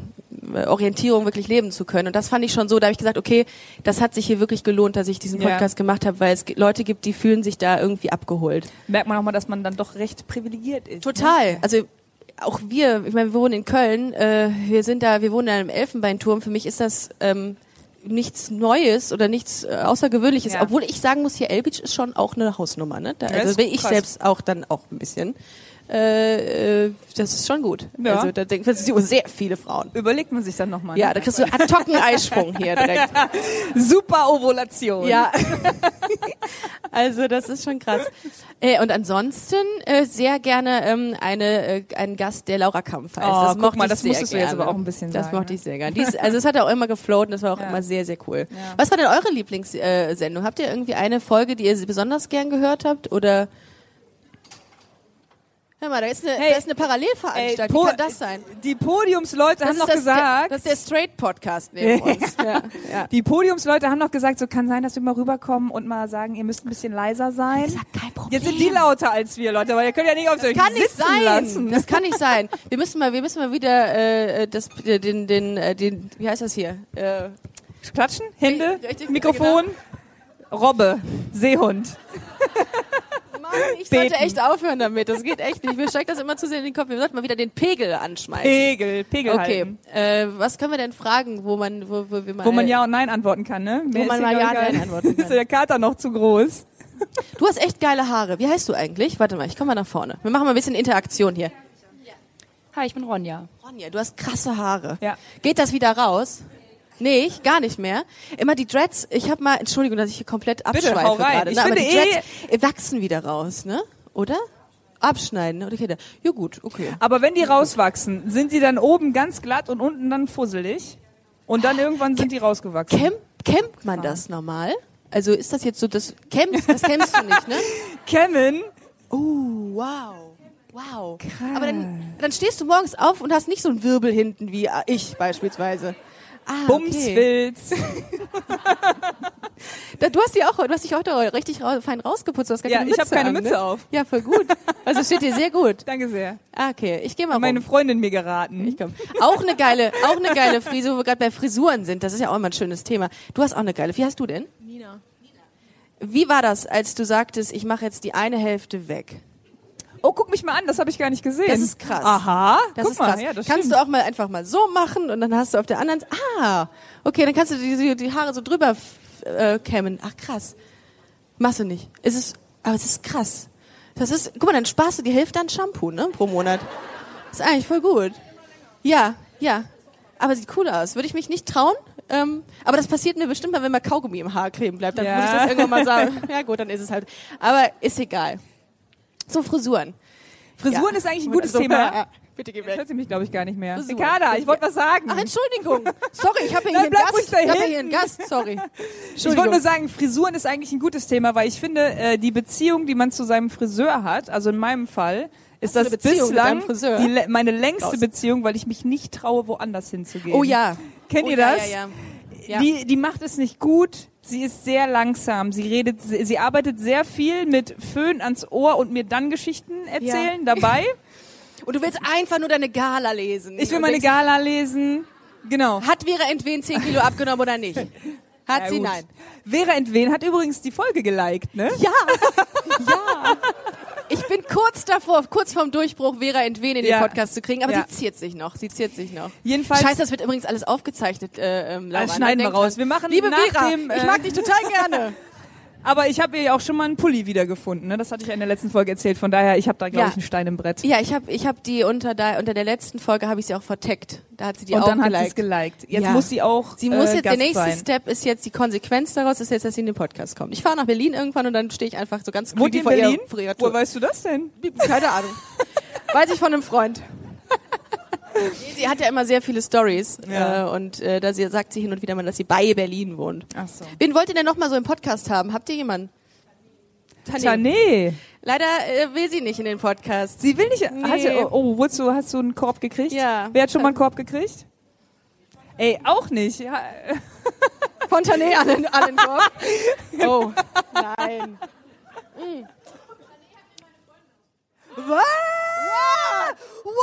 äh, Orientierung wirklich leben zu können. Und das fand ich schon so. Da habe ich gesagt, okay, das hat sich hier wirklich gelohnt, dass ich diesen
Ja.
Podcast gemacht habe, weil es Leute gibt, die fühlen sich da irgendwie abgeholt.
Merkt man auch mal, dass man dann doch recht privilegiert ist. Ne?
Total. Also auch wir, ich meine, wir wohnen in Köln, äh, wir sind da, wir wohnen in einem Elfenbeinturm. Für mich ist das ähm, nichts Neues oder nichts äh, Außergewöhnliches.
Ja.
Obwohl ich sagen muss, hier Elbitsch ist schon auch eine Hausnummer. Ne? Da, also bin ich
krass.
selbst auch dann auch ein bisschen. Äh, äh, das ist schon gut.
Ja.
Also da denken sehr viele Frauen.
Überlegt man sich dann nochmal.
Ja,
ne?
da kriegst du ad hoc einen Eisprung hier direkt.
Super Ovulation.
Ja. also das ist schon krass. Äh, und ansonsten äh, sehr gerne ähm, eine äh, einen Gast, der Laura Kampf heißt.
Oh,
das
guck
mochte
mal, das musstest du
gerne.
jetzt aber auch ein bisschen
Das
sagen,
mochte
ne?
ich sehr gerne. Dies, also es hat auch immer gefloat und das war auch
Ja.
immer sehr, sehr cool.
Ja.
Was war denn eure Lieblingssendung? Äh? Habt ihr irgendwie eine Folge, die ihr besonders gern gehört habt? Oder Hör mal, da ist eine,
Hey,
da ist eine Parallelveranstaltung.
Po-
Wie kann das sein?
Die Podiumsleute haben
ist
noch
das,
gesagt,
das ist der Straight-Podcast neben uns. Ja, ja.
die Podiumsleute haben noch gesagt, so kann sein, dass wir mal rüberkommen und mal sagen, ihr müsst ein bisschen leiser sein.
kein Problem.
Jetzt sind die lauter als wir, Leute, aber ihr könnt ja nicht auf
Das
euch
kann nicht sein.
lassen.
Das kann nicht sein. Wir müssen mal, wir müssen mal wieder äh, das, den, den, äh, den, wie heißt das hier? Äh,
Klatschen, Hände,
Richtig,
Mikrofon, Robbe, Seehund.
Ich sollte
Beten.
echt aufhören damit. Das geht echt nicht. Mir steigt das immer zu sehr in den Kopf. Wir sollten mal wieder den Pegel anschmeißen.
Pegel, Pegel
Okay,
halten.
äh, was können wir denn fragen, wo man, wo, wo wir mal,
Wo man Ja und Nein antworten kann, ne? Mehr
man
ist
mal Ja und Nein
gar-
antworten kann.
Ist der Kater noch zu groß?
Du hast echt geile Haare. Wie heißt du eigentlich? Warte mal, ich komme mal nach vorne. Wir machen mal ein bisschen Interaktion hier.
Hi, ich bin Ronja.
Ronja, du hast krasse Haare.
Ja.
Geht das wieder raus? Nee, ich, gar nicht mehr. Immer die Dreads, ich habe mal, Entschuldigung, dass ich hier komplett
Bitte,
abschweife
hau rein.
gerade.
Ich
ne, aber
finde
die
eh-
Dreads äh, wachsen wieder raus, ne? Oder? Abschneiden, oder? Okay, ja gut, okay.
Aber wenn die rauswachsen, sind die dann oben ganz glatt und unten dann fusselig? Und dann irgendwann sind die rausgewachsen.
Camp, campt man das normal? Also ist das jetzt so, das camp, das campst du nicht, ne?
Kämmen?
Oh, wow. Wow. Aber dann, dann stehst du morgens auf und hast nicht so einen Wirbel hinten wie ich beispielsweise. Ah, okay.
Bumsfilz.
Da, du hast die auch, du hast dich auch da richtig ra fein rausgeputzt. Du hast gar
Ja,
keine
ich habe keine
an,
Mütze
ne?
auf.
Ja, voll gut. Also steht dir sehr gut.
Danke sehr.
Ah, okay, ich gehe mal
Meine
rum.
Freundin mir geraten.
Ich komm. Auch eine geile, auch eine geile Frisur, wo wir gerade bei Frisuren sind. Das ist ja auch immer ein schönes Thema. Du hast auch eine geile. Wie heißt du denn?
Nina.
Wie war das, als du sagtest, ich mache jetzt die eine Hälfte weg?
Oh, guck mich mal an, das habe ich gar nicht gesehen.
Das ist krass.
Aha,
Das
guck
ist
mal.
krass.
Ja, das
kannst
stimmt.
du auch mal einfach mal so machen und dann hast du auf der anderen, ah, okay, dann kannst du die, die, die Haare so drüber äh, kämmen. Ach krass. Machst du nicht. Es ist, aber es ist krass. Das ist, guck mal, dann sparst du die Hälfte an Shampoo, ne, pro Monat. ist eigentlich voll gut. Ja, ja. Aber sieht cool aus. Würde ich mich nicht trauen. Ähm, aber das passiert mir bestimmt mal, wenn mal Kaugummi im Haar kleben bleibt. Dann
Ja.
muss ich das irgendwann mal sagen. Ja gut, dann ist es halt. Aber ist egal. So Frisuren.
Frisuren
Ja.
ist eigentlich ein gutes
So,
Thema.
ja, Bitte geh
Jetzt
weg.
hört sie mich, glaube ich, gar nicht mehr.
Frisuren.
Ricarda, ich wollte was sagen.
Ach, Entschuldigung. Sorry, ich habe hier, einen Gast. Ich habe hier einen Gast, sorry.
Ich wollte nur sagen, Frisuren ist eigentlich ein gutes Thema, weil ich finde, äh, die Beziehung, die man zu seinem Friseur hat, also in meinem Fall, ist
du
das bislang die, meine längste
Raus.
Beziehung, weil ich mich nicht traue, woanders hinzugehen.
Oh ja.
Kennt
oh,
ihr
ja,
das?
Ja, ja. ja.
Die, die macht es nicht gut. Sie ist sehr langsam. Sie redet, sie arbeitet sehr viel mit Föhn ans Ohr und mir dann Geschichten erzählen dabei.
Und du willst einfach nur deine Gala lesen.
Ich will meine Gala lesen. Genau.
Hat Vera Entwen 10 Kilo abgenommen oder nicht? Hat
Ja,
sie?
gut.
Nein.
Vera Entwen hat übrigens die Folge geliked, ne?
Ja. ja. Ich bin kurz davor, kurz vorm Durchbruch, Vera Entwen in den
Ja.
Podcast zu kriegen, aber
Ja.
sie ziert sich noch. Sie ziert sich noch.
Jedenfalls-
Scheiße, das wird übrigens alles aufgezeichnet. Äh, ähm, Laura,
Das schneiden
ne?
wir
Denk
raus. Wir machen
Liebe
nach
Vera,
dem,
ich
äh,
mag dich total gerne.
Aber ich habe ihr ja auch schon mal einen Pulli wiedergefunden, ne? Das hatte ich ja in der letzten Folge erzählt. Von daher, ich habe da, glaube
Ja.
ich, einen Stein im Brett.
Ja, ich habe ich hab die unter, da, unter der letzten Folge habe ich sie auch verteckt. Da hat sie die
und
auch
dann hat sie es
geliked.
Jetzt
Ja.
muss sie auch
Sie muss
äh,
jetzt, der
Gast
nächste
sein.
Step ist jetzt, die Konsequenz daraus ist jetzt, dass sie in den Podcast kommt. Ich fahre nach Berlin irgendwann und dann stehe ich einfach so ganz creepy
in
vor
Berlin?
Ihr, vor Tür.
weißt du das denn?
Keine Ahnung. Weiß ich von einem Freund. Sie hat ja immer sehr viele Stories
Ja.
äh, und äh, da sie, sagt sie hin und wieder mal, dass sie bei Berlin wohnt.
Ach so.
Wen wollt ihr denn noch mal so im Podcast haben? Habt ihr jemanden? Tanja.
Tja, nee.
Leider äh, will sie nicht in den Podcast.
Sie will nicht.
Nee.
Hat sie, oh, oh, du, hast du einen Korb gekriegt?
Ja.
Wer hat schon mal einen Korb gekriegt? Ey, auch nicht. Ja,
Fontanet an den, an den Korb. Oh, nein. Mm.
Was? Wow,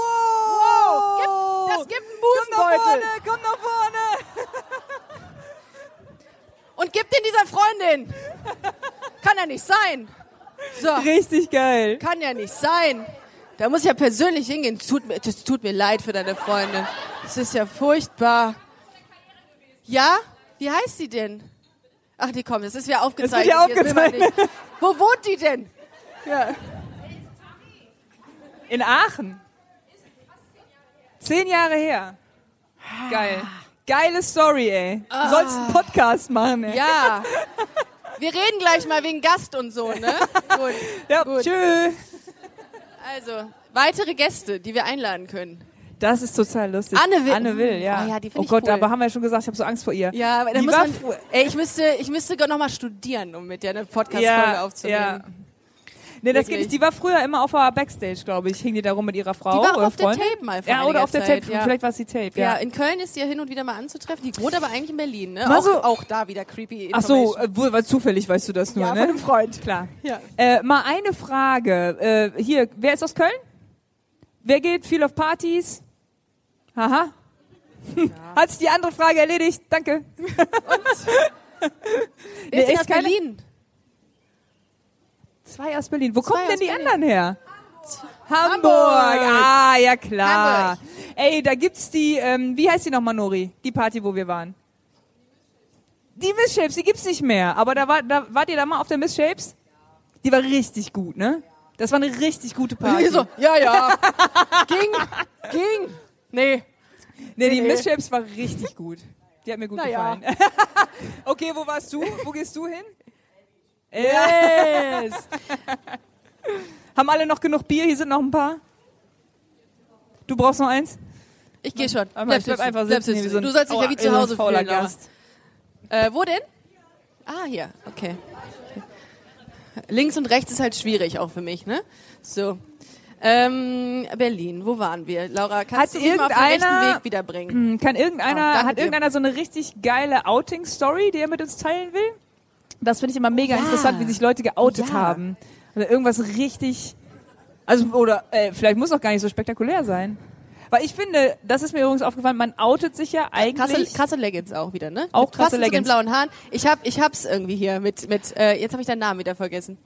wow.
Gib, das gibt einen
Komm nach
Busenbeutel.
Vorne, komm nach vorne.
Und gib den dieser Freundin. Kann ja nicht sein. So,
Richtig geil.
kann ja nicht sein. Da muss ich ja persönlich hingehen. Es tut mir, das tut mir leid für deine Freundin. Das ist ja furchtbar. Ja? Wie heißt sie denn? Ach, die kommt. Das ist ja aufgezeichnet.
ja
das will man
aufgezeichnet.
Wo wohnt die denn? Ja.
In Aachen. Zehn Jahre her. Geil. Geile Story, ey. Du sollst einen Podcast machen, ey.
Ah. Ja. Wir reden gleich mal wegen Gast und so, ne? Gut.
Ja,
Gut.
tschö.
Also, weitere Gäste, die wir einladen können.
Das ist total lustig.
Anne Will.
Anne Will, ja.
Ah ja, die
oh Gott,
cool.
aber haben wir ja schon gesagt, ich habe so Angst vor ihr.
Ja, aber da
Die
muss man, ey, ich müsste, ich müsste noch mal studieren, um mit der eine Podcast-Folge
ja,
aufzunehmen.
ja. Nee, das geht nicht. Die war früher immer auf der Backstage, glaube ich. Hing die da rum mit ihrer Frau.
Die war
oder
auf der
Freundin.
Tape mal
Ja, oder auf der
Zeit,
Tape.
ja.
Vielleicht war es die Tape,
Ja.
ja.
in Köln ist die ja hin und wieder mal anzutreffen. Die wohnt aber eigentlich in Berlin, ne? Auch,
so-
auch da wieder creepy
Ach so, äh, wohl, weil zufällig weißt du das nur,
Ja,
ne?
von einem Freund.
Klar.
Ja.
Äh, mal eine Frage. Äh, hier, wer ist aus Köln? Wer geht viel auf Partys? Haha. Hat sich die andere Frage erledigt? Danke. Nee,
ist
echt
aus Berlin?
Zwei aus Berlin. Wo
Zwei
kommen denn die
Berlin.
anderen her? Hamburg.
Hamburg.
Ah, ja klar.
Hamburg.
Ey, da gibt's die, ähm, wie heißt die nochmal, Nori? Die Party, wo wir waren. Die Miss Shapes, die gibt's nicht mehr. Aber da war, da wart ihr da mal auf der Miss Shapes? Die war richtig gut, ne? Das war eine richtig gute Party.
so, ja, ja. ging, ging. Nee.
Nee, die
Nee.
Miss Shapes war richtig gut. Die hat mir gut
Na ja.
gefallen. okay, wo warst du? Wo gehst du hin?
Yes.
Haben alle noch genug Bier? Hier sind noch ein paar. Du brauchst noch eins?
Ich gehe schon.
Aber ich bleib einfach sitzen. wie so
Du sollst dich ja wie
wie
zu Hause fühlen.
Gast.
Äh, wo denn? Ah, hier. Okay. Links und rechts ist halt schwierig auch für mich, ne? So. Ähm, Berlin, wo waren wir? Laura, kannst
Hat
du mich mal auf den rechten Weg wiederbringen?
Hm, Kann irgendeiner,
Oh,
hat
dir.
irgendeiner so eine richtig geile Outing-Story, die er mit uns teilen will? Das finde ich immer mega
Ja.
interessant, wie sich Leute geoutet
Ja.
haben. Oder irgendwas richtig, also, oder, äh, vielleicht muss auch gar nicht so spektakulär sein. Weil ich finde, das ist mir übrigens aufgefallen, man outet sich ja
Krasse,
eigentlich.
krasse Leggings auch wieder, ne?
Auch
Mit
krasse Leggings.
Zu den blauen Haaren. Ich hab, ich hab's irgendwie hier mit, mit, äh, jetzt habe ich deinen Namen wieder vergessen.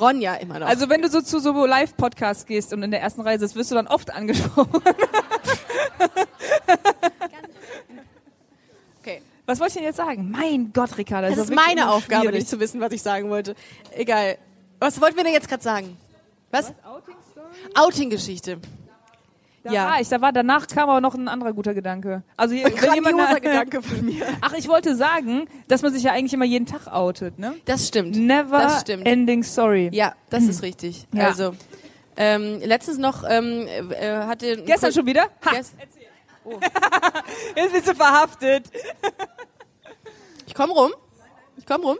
Ronja immer noch.
Also wenn du so zu so Live-Podcasts gehst und in der ersten Reihe sitzt, wirst du dann oft angesprochen. Was wollte ich denn jetzt sagen? Mein Gott, Ricarda.
Das
doch
ist meine Aufgabe,
schwierig.
nicht zu wissen, was ich sagen wollte. Egal. Was wollten wir denn jetzt gerade sagen? Was? Outing-Geschichte.
Da
Ja.
war ich, da war, danach kam aber noch ein anderer guter Gedanke. Also hier, wenn jemand,
Gedanke von mir.
Ach, ich wollte sagen, dass man sich ja eigentlich immer jeden Tag outet, ne?
Das stimmt.
Never
Das stimmt.
ending story.
Ja, das ist richtig.
Ja.
Also, ähm, letztens noch ähm, äh, hatte...
Gestern schon wieder? Ha,
Gest-
jetzt bist du verhaftet.
Ich komm rum. Ich komm rum.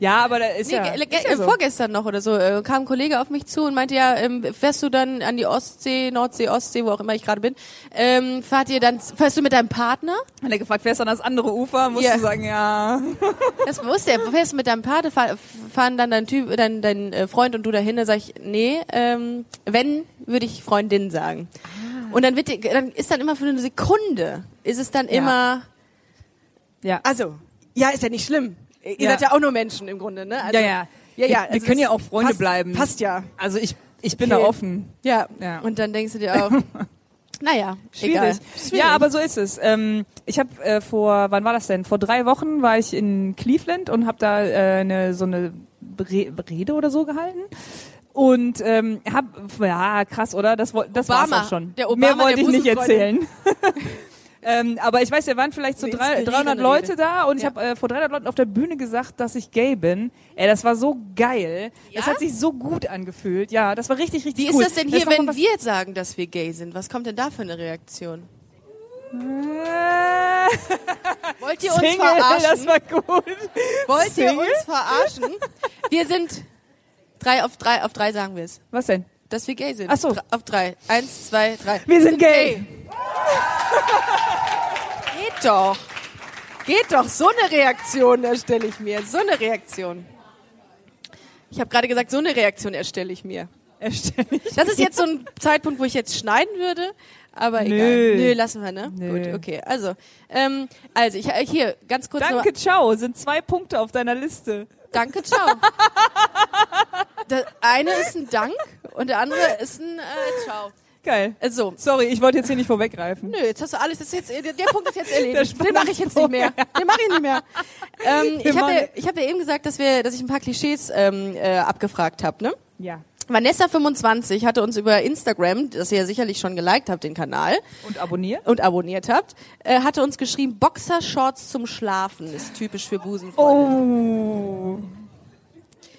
Ja, aber da ist
Nee,
ja, ist ja so.
Vorgestern noch oder so äh, kam ein Kollege auf mich zu und meinte, ja, ähm, fährst du dann an die Ostsee, Nordsee, Ostsee, wo auch immer ich gerade bin, ähm, fahrt ihr dann, fährst du mit deinem Partner?
Hat er gefragt, fährst du an das andere Ufer? Musst
Ja.
du sagen, ja.
Das wusste er. Fährst du mit deinem Partner, fahr, fahren dann dein Typ, dein, dein äh, Freund und du dahin? Da sag ich, nee, ähm, wenn, würde ich Freundin sagen.
Ah.
Und dann wird, die- dann ist dann immer für eine Sekunde, ist es dann immer,
Ja.
also, ja, ist ja nicht schlimm. Ihr
Ja.
seid ja auch nur Menschen im Grunde, ne? Also,
ja, ja.
Ja, ja.
Wir,
also
wir können ja auch Freunde
passt,
bleiben.
Passt ja.
Also ich, ich bin
Okay.
da offen.
Ja.
Ja.
Und dann denkst du dir auch, naja,
Schwierig.
egal.
Ja, aber so ist es. Ähm, ich habe äh, vor, wann war das denn? Vor drei Wochen war ich in Cleveland und habe da äh, eine, so eine Bre Rede oder so gehalten. Und ähm, hab, ja, krass, oder? Das, das war's
Obama.
auch schon.
Der Obama
Mehr wollte ich nicht erzählen. ähm, aber ich weiß, da waren vielleicht so drei,
Eine
300
inspirierende
Leute da und ich
Ja.
habe äh, vor 300 Leuten auf der Bühne gesagt, dass ich gay bin. Ey, das war so geil. Das
Ja?
hat sich so gut angefühlt. Ja, das war richtig, richtig
Wie ist
cool.
das denn hier,
mal
wenn wir sagen, dass wir gay sind? Was kommt denn da für eine Reaktion? Wollt ihr uns
Single,
verarschen?
das war gut.
Wollt ihr
Single?
uns verarschen? Wir sind drei auf drei, auf drei sagen wir es.
Was denn?
Dass wir gay sind.
Ach so.
Dr- Auf drei. Eins, zwei, drei.
Wir sind gay.
Geht doch. Geht doch. So eine Reaktion erstelle ich mir. So eine Reaktion. Ich habe gerade gesagt, so eine Reaktion erstelle ich mir.
Ich.
Das ist jetzt so ein Zeitpunkt, wo ich jetzt schneiden würde, aber
Nö.
egal. Nö, lassen wir, ne?
Nö.
Gut, okay. Also, ähm, also ich äh, hier ganz kurz
Danke, ciao. Sind zwei Punkte auf deiner Liste.
Nur, danke, ciao. Das eine ist ein Dank und der andere ist ein äh, Ciao.
Geil.
So.
Sorry, ich wollte jetzt hier nicht vorweggreifen.
Nö, jetzt hast du alles, das ist jetzt, der Punkt ist jetzt
Der
erledigt. Den mache ich jetzt nicht mehr. Den mache ich nicht mehr. Ähm, ich habe ja, ich hab ja eben gesagt, dass wir, dass ich ein paar Klischees ähm, äh, abgefragt habe, ne?
Ja.
Vanessa25 hatte uns über Instagram, das ihr ja sicherlich schon geliked habt, den Kanal,
Und abonniert?
und abonniert habt, äh, hatte uns geschrieben, Boxershorts zum Schlafen ist typisch für Busenfreunde.
Oh.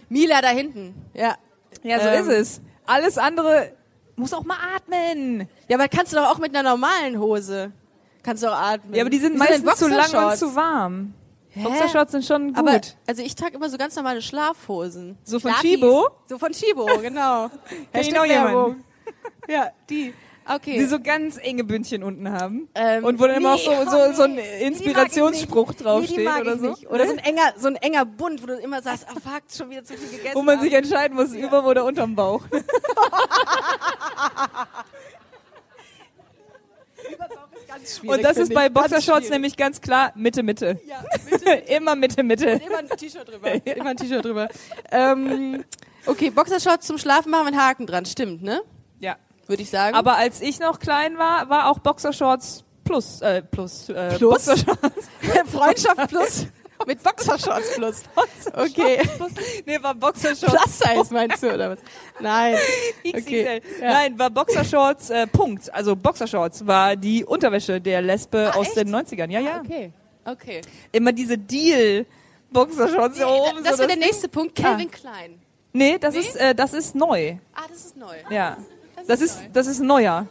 Mila da hinten, ja.
Ja, so
Ähm.
ist es. Alles andere muss auch mal atmen.
Ja, aber kannst du doch auch mit einer normalen Hose. Kannst du auch atmen.
Ja, aber die sind
denn
meistens zu lang und zu warm.
Hä?
Boxershorts sind schon gut.
Aber, also ich trage immer so ganz normale Schlafhosen.
So von
Schlafis.
Chibo?
So von Chibo, genau.
Kenn ich noch jemanden.
Ja, die. Okay.
die so ganz enge Bündchen unten haben.
Ähm,
und wo dann immer
nee,
auch so, so, so ein
oh nee,
Inspirationsspruch draufsteht
nee,
oder so.
Nicht. Oder so ein enger, so ein enger Bund, wo du immer sagst, ah fuck, schon wieder zu viel gegessen.
Wo man
hab.
sich entscheiden muss, über oder unterm Bauch.
ganz schwierig.
Und das ist bei Boxershorts nämlich ganz klar Mitte, Mitte.
Ja,
Immer Mitte, Mitte.
immer ein T-Shirt drüber. Immer ein T-Shirt drüber. Ähm, okay, Boxershorts zum Schlafen machen mit Haken dran. Stimmt, ne? Würde ich sagen.
Aber als ich noch klein war, war auch Boxershorts plus, äh, plus, äh,
Plus?
Boxershorts.
Freundschaft plus mit Boxershorts plus. Okay.
nee, war Boxershorts.
Plus Size meinst du, oder was? Nein.
XXL.
Okay. Ja.
Nein, war Boxershorts, äh, Punkt. Also Boxershorts war die Unterwäsche der Lesbe
Ah,
aus
echt?
den 90ern. Ja, ja.
Okay. Okay.
Immer diese Deal Boxershorts hier oben.
das
so
wäre der nächste Punkt. Calvin Klein.
Nee, das ist, äh, das ist neu.
Ah, das ist neu.
Ja.
Das ist
das ist neuer.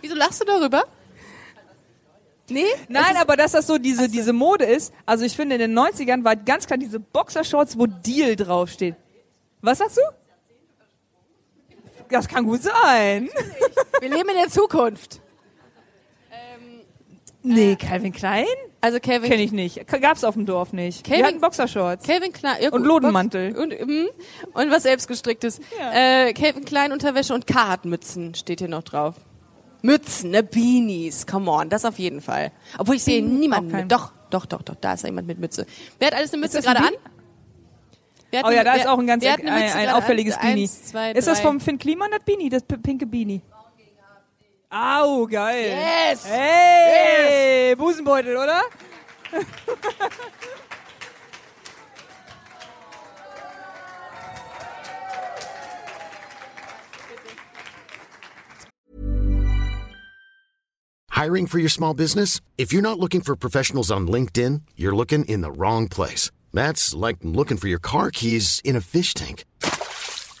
Wieso lachst du darüber? Nee?
Nein, aber dass das so diese, diese Mode ist, also ich finde in den 90ern war ganz klar diese Boxershorts, wo Deal draufsteht. Was sagst du? Das kann gut sein.
Wir leben in der Zukunft.
Nee, Calvin Klein?
Also Calvin,
Kenne ich nicht. Gab's auf dem Dorf nicht.
Calvin-
Wir hatten Boxershorts.
Calvin Klein ja,
Und Lodenmantel.
Box- Und, mm, und was selbstgestricktes.
Ja.
Äh, Calvin Klein Unterwäsche und Carhartt-Mützen steht hier noch drauf. Mützen, ne Beanies, come on, das auf jeden Fall. Obwohl ich sehe niemanden
auch kein-
mit. Doch, doch, doch, doch, da ist jemand mit Mütze. Wer hat alles eine Mütze
ein
gerade an?
Beanie?
Wer hat
Oh ja, da
wer-
ist auch ein ganz ein, ein
gerade
auffälliges
an?
Beanie.
Eins, zwei,
ist das vom Finn Kliman, das Beanie, das pinke Beanie? Au, geil.
Yes!
Hey, Busenbeutel, oder?
Hiring for your small business? If you're not looking for professionals on LinkedIn, you're looking in the wrong place. That's like looking for your car keys in a fish tank.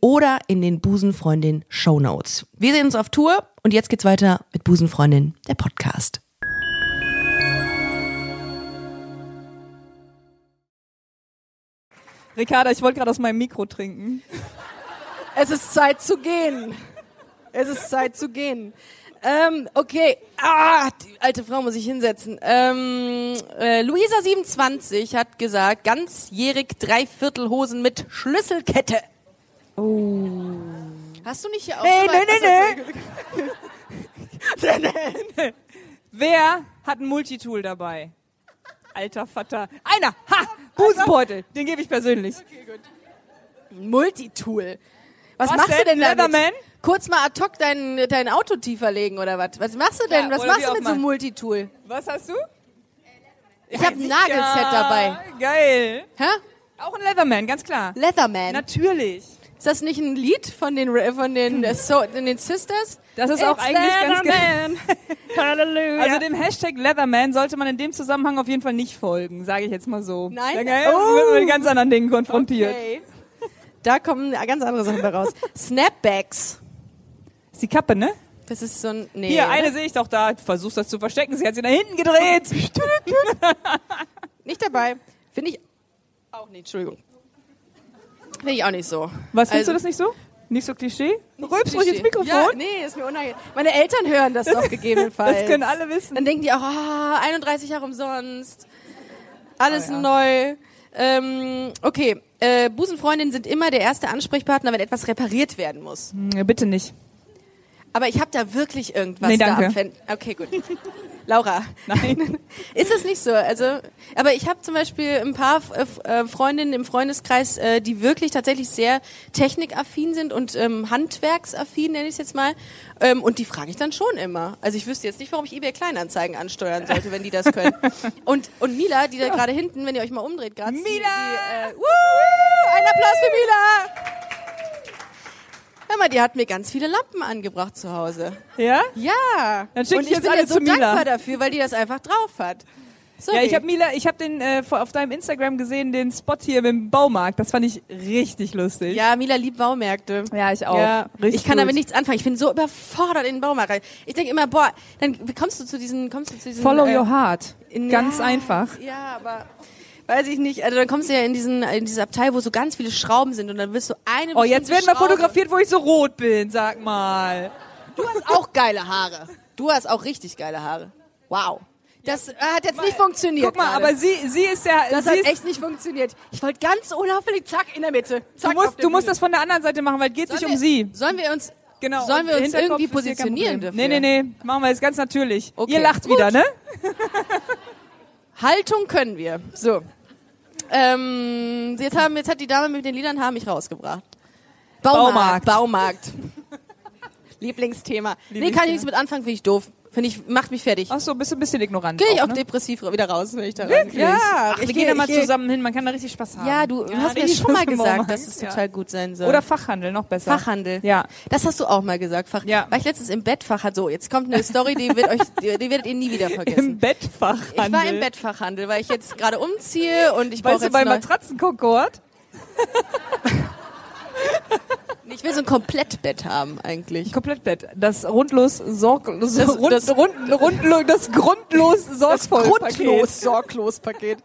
oder in den Busenfreundin Show Notes. Wir sehen uns auf Tour und jetzt geht's weiter mit Busenfreundin, der Podcast.
Ricarda, ich wollte gerade aus meinem Mikro trinken.
Es ist Zeit zu gehen. Es ist Zeit zu gehen. Ähm, okay. Ah, die alte Frau muss ich hinsetzen. Ähm, äh, Luisa27 hat gesagt, ganzjährig Dreiviertelhosen mit Schlüsselkette. Oh. Hast du nicht hier auch
Nee,
so weit-
nee,
Achso,
Wer hat ein Multitool dabei? Alter Vater. Einer! Ha! Busenbeutel. Den gebe ich persönlich.
Multitool. Was,
Was
machst du
denn,
denn damit?
Leatherman?
Kurz mal ad hoc dein, dein Auto tiefer legen oder was? Was machst du denn?
Ja,
was machst du mit so einem. Multitool?
Was hast du?
Ich habe ein Nagelset dabei.
Geil.
Hä?
Auch ein Leatherman, ganz klar.
Leatherman.
Natürlich.
Ist das nicht ein Lied von den von den so, den Sisters?
Das ist auch
It's
eigentlich ganz ge-
Leatherman. Halleluja.
Also dem Hashtag Leatherman sollte man in dem Zusammenhang auf jeden Fall nicht folgen, sage ich jetzt mal so.
Nein?
Da geil,
Oh.
wird man mit ganz anderen Dingen konfrontiert.
okay. Da kommen ganz andere Sachen raus. Snapbacks.
Ist die Kappe, ne?
Das ist so ein nee.
Hier,
oder?
eine sehe ich doch da. Du versuchst das zu verstecken. Sie hat sie nach hinten gedreht.
nicht dabei. Finde ich auch nicht. Entschuldigung. Finde ich auch nicht so.
Was findest
Also-
du das nicht so? Nicht so Klischee? Rülpst ruhig ins Mikrofon.
Ja, nee, ist mir unangenehm. Meine Eltern hören das doch gegebenenfalls.
Das können alle wissen.
Dann denken die auch, ah, 31 Jahre umsonst. Alles
Oh ja.
neu. Ähm, okay, äh, Busenfreundinnen sind immer der erste Ansprechpartner, wenn etwas repariert werden muss.
Hm, bitte nicht.
Aber ich habe da wirklich irgendwas
Nee,
da
danke.
am Fen Okay, gut. Laura.
Nein.
Ist es nicht so? Also, aber ich habe zum Beispiel ein paar äh, äh, Freundinnen im Freundeskreis, äh, die wirklich tatsächlich sehr technikaffin sind und ähm, handwerksaffin, nenne ich es jetzt mal. Ähm, und die frage ich dann schon immer. Also ich wüsste jetzt nicht, warum ich eBay Kleinanzeigen ansteuern sollte, wenn die das können. Und, und Mila, die da gerade hinten, wenn ihr euch mal umdreht, gerade.
Mila!
Die, die, äh, wuhu, ein Applaus für Mila! Hör mal, die hat mir ganz viele Lampen angebracht zu Hause.
Ja?
Ja.
Dann schick
und
ich
ich
jetzt
bin
alle
so
zu Mila.
dankbar dafür, weil die das einfach drauf hat. Sorry.
Ja, ich habe Mila, ich habe den äh, auf deinem Instagram gesehen, den Spot hier im Baumarkt. Das fand ich richtig lustig.
Ja, Mila liebt Baumärkte.
Ja, ich auch.
Ja,
Richtig
ich kann
gut.
damit nichts anfangen. Ich bin so überfordert in den Baumarkt rein. Ich denke immer, boah, dann wie kommst du zu diesen, kommst du zu diesen.
Follow
äh,
your heart. Ganz
ja,
einfach.
Ja, aber weiß ich nicht. Also dann kommst du ja in diesen, in dieses Abteil, wo so ganz viele Schrauben sind und dann wirst du eine.
Oh, jetzt werden wir
Schraube-
fotografiert, wo ich so rot bin, sag mal.
Du hast auch geile Haare. Du hast auch richtig geile Haare. Wow. Das äh, hat jetzt nicht funktioniert.
Guck mal,
gerade.
aber sie, sie ist ja,
das hat echt nicht funktioniert. Ich wollte ganz unauffällig, zack, in der Mitte. Zack,
du musst, du musst das von der anderen Seite machen, weil es geht sich
Sollen
um
wir-
sie.
Sollen wir uns,
Genau.
sollen wir uns irgendwie positionieren dafür?
Nee, nee, nee. Machen wir jetzt ganz natürlich.
Okay.
Ihr lacht
Gut.
wieder, ne?
Haltung können wir. So. Ähm, jetzt, haben, jetzt hat die Dame mit den Liedern haben mich rausgebracht.
Baumarkt.
Baumarkt. Lieblingsthema. Nee, kann ich nichts mit anfangen, finde ich doof. Finde ich, macht mich fertig.
Ach so, bist du ein bisschen ignorant.
Gehe ich auch
ne?
depressiv wieder raus, wenn ich da
Wirklich?
Ja,
Ach, wir gehen da mal zusammen hin, man kann da richtig Spaß haben.
Ja, du hast mir schon mal gesagt, dass es
Ja.
total gut sein soll.
Oder Fachhandel, noch besser.
Fachhandel.
Ja.
Das hast du auch mal gesagt. Fach
Ja.
War ich letztens im Bettfachhandel. So, jetzt kommt eine Story, die, wird euch, die, die werdet ihr nie wieder vergessen.
Im Bettfachhandel.
Ich war im Bettfachhandel, weil ich jetzt gerade umziehe und ich brauche
Weißt du,
jetzt
bei Matratzenkonkord?
Ich will so ein Komplettbett haben eigentlich.
Komplettbett. Das rundlos sorglos,
Das-
rund,
das-
rund, rundlo, das grundlos
Das
sorgvoll
grundlos sorglos Paket.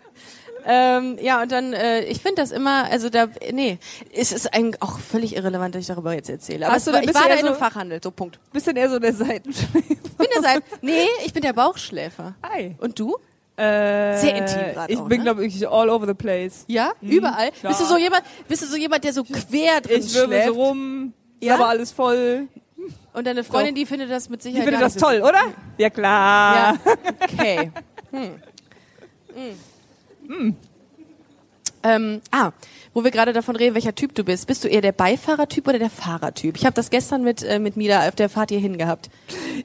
Ähm, ja, und dann, äh, ich finde das immer, also da, nee, es ist eigentlich auch völlig irrelevant, dass ich darüber jetzt erzähle. Aber es war, ich war da
eher
in einem
so-
Fachhandel, so Punkt.
Bisschen eher so der Seitenschläfer.
Ich bin der Seite, nee, ich bin der Bauchschläfer.
Hi.
Und du?
Äh,
Sehr intim gerade
Ich
auch,
bin,
ne?
glaube ich, all over the place.
Ja? Überall?
Ja.
Bist du so jemand, bist du so jemand, der so quer drin
Ich wirbel so rum,
Ja?
aber alles voll.
Und deine Freundin, die findet das mit
Ich
Sicherheit
finde
gar
das
so
toll, oder? Ja, klar.
Ja, okay. Hm. Hm. Ähm, ah, wo wir gerade davon reden, welcher Typ du bist. Bist du eher der Beifahrertyp oder der Fahrertyp? Ich habe das gestern mit, äh, mit Mila auf der Fahrt hierhin gehabt.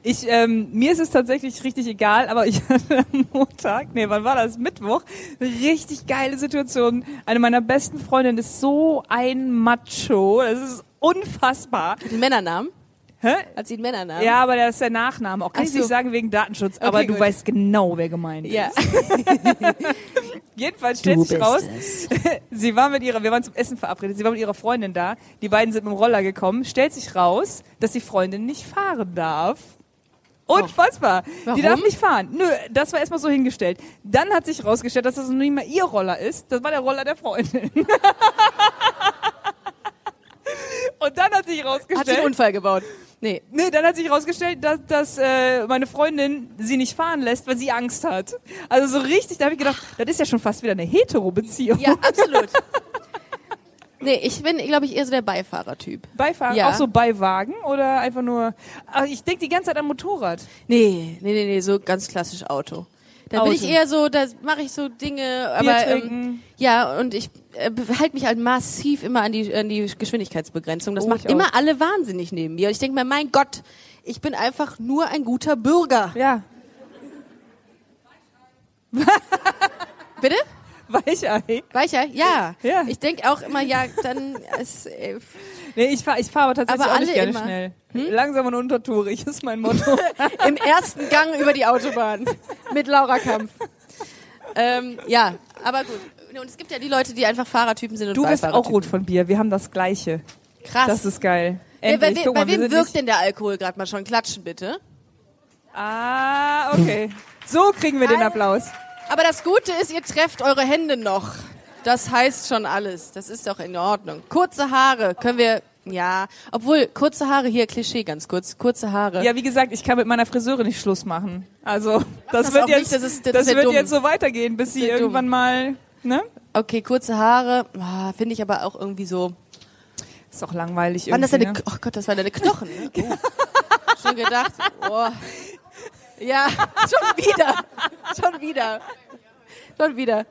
Ich, ähm, mir ist es tatsächlich richtig egal, aber ich hatte am Montag, nee, wann war das? Mittwoch, richtig geile Situation. Eine meiner besten Freundinnen ist so ein Macho, das ist unfassbar.
Männernamen?
Hä?
Hat sie einen Männernamen?
Ja, aber das ist der Nachname. Auch kann
Ach
ich
so.
nicht sagen wegen Datenschutz, aber du
gut.
weißt genau, wer gemeint ist.
Ja.
Jedenfalls stellt
Du
sich raus, sie war mit ihrer, wir waren zum Essen verabredet, sie war mit ihrer Freundin da, die beiden sind mit dem Roller gekommen, stellt sich raus, dass die Freundin nicht fahren darf. Unfassbar.
Warum?
Die darf nicht fahren. Nö, das war erstmal so hingestellt. Dann hat sich rausgestellt, dass das noch nicht mal ihr Roller ist. Das war der Roller der Freundin. Und dann hat sich
Hat sie
rausgestellt,
einen Unfall gebaut? Nee.
Nee, dann hat sich herausgestellt, dass, dass äh, meine Freundin sie nicht fahren lässt, weil sie Angst hat. Also so richtig, da habe ich gedacht, das ist ja schon fast wieder eine Hetero-Beziehung.
Ja, absolut. nee, ich bin, glaube ich, eher so der Beifahrertyp.
Beifahrer,
Ja.
auch so bei Wagen oder einfach nur. Aber ich denke die ganze Zeit an Motorrad.
Nee, nee, nee, nee, so ganz klassisch Auto. Da bin
Auto.
ich eher so, da mache ich so Dinge, aber ähm, ja, und ich äh, halte mich halt massiv immer an die, an die Geschwindigkeitsbegrenzung. Das
Oh,
macht
ich auch.
immer alle wahnsinnig neben mir. Und ich denke mir, mein Gott, ich bin einfach nur ein guter Bürger.
Ja.
Bitte?
Weichei.
Weicher? Ja.
Ja.
Ich denke auch immer, ja, dann ist, äh,
Nee, ich fahre ich fahr aber tatsächlich
Aber
auch nicht gerne
immer.
schnell. Langsam und untertourig ist mein Motto.
im ersten Gang über die Autobahn mit Laura Kampf. ähm, ja, aber gut. Und es gibt ja die Leute, die einfach Fahrertypen sind und
Du bist auch rot von Bier. Wir haben das Gleiche.
Krass.
Das ist geil.
Wer- bei
Endlich.
we-
mal,
bei wem wirkt denn der Alkohol gerade mal schon? Klatschen bitte.
Ah, okay. So kriegen wir den. Applaus.
Aber das Gute ist, ihr trefft eure Hände noch. Das heißt schon alles. Das ist doch in Ordnung. Kurze Haare können wir, ja, obwohl kurze Haare hier Klischee ganz kurz. Kurze Haare.
Ja, wie gesagt, ich kann mit meiner Friseure nicht Schluss machen. Also, das,
das
wird
auch
jetzt,
nicht, das ist- das
das wird
dumm.
jetzt so weitergehen, bis sie
ja dumm.
irgendwann mal, ne?
Okay, kurze Haare, ah, finde ich aber auch irgendwie so.
Ist doch langweilig
Waren das
irgendwie,
deine,
ne?
oh Gott, das waren deine Knochen, ne? Oh. Schon gedacht, oh. Ja, schon wieder. schon wieder. Schon wieder.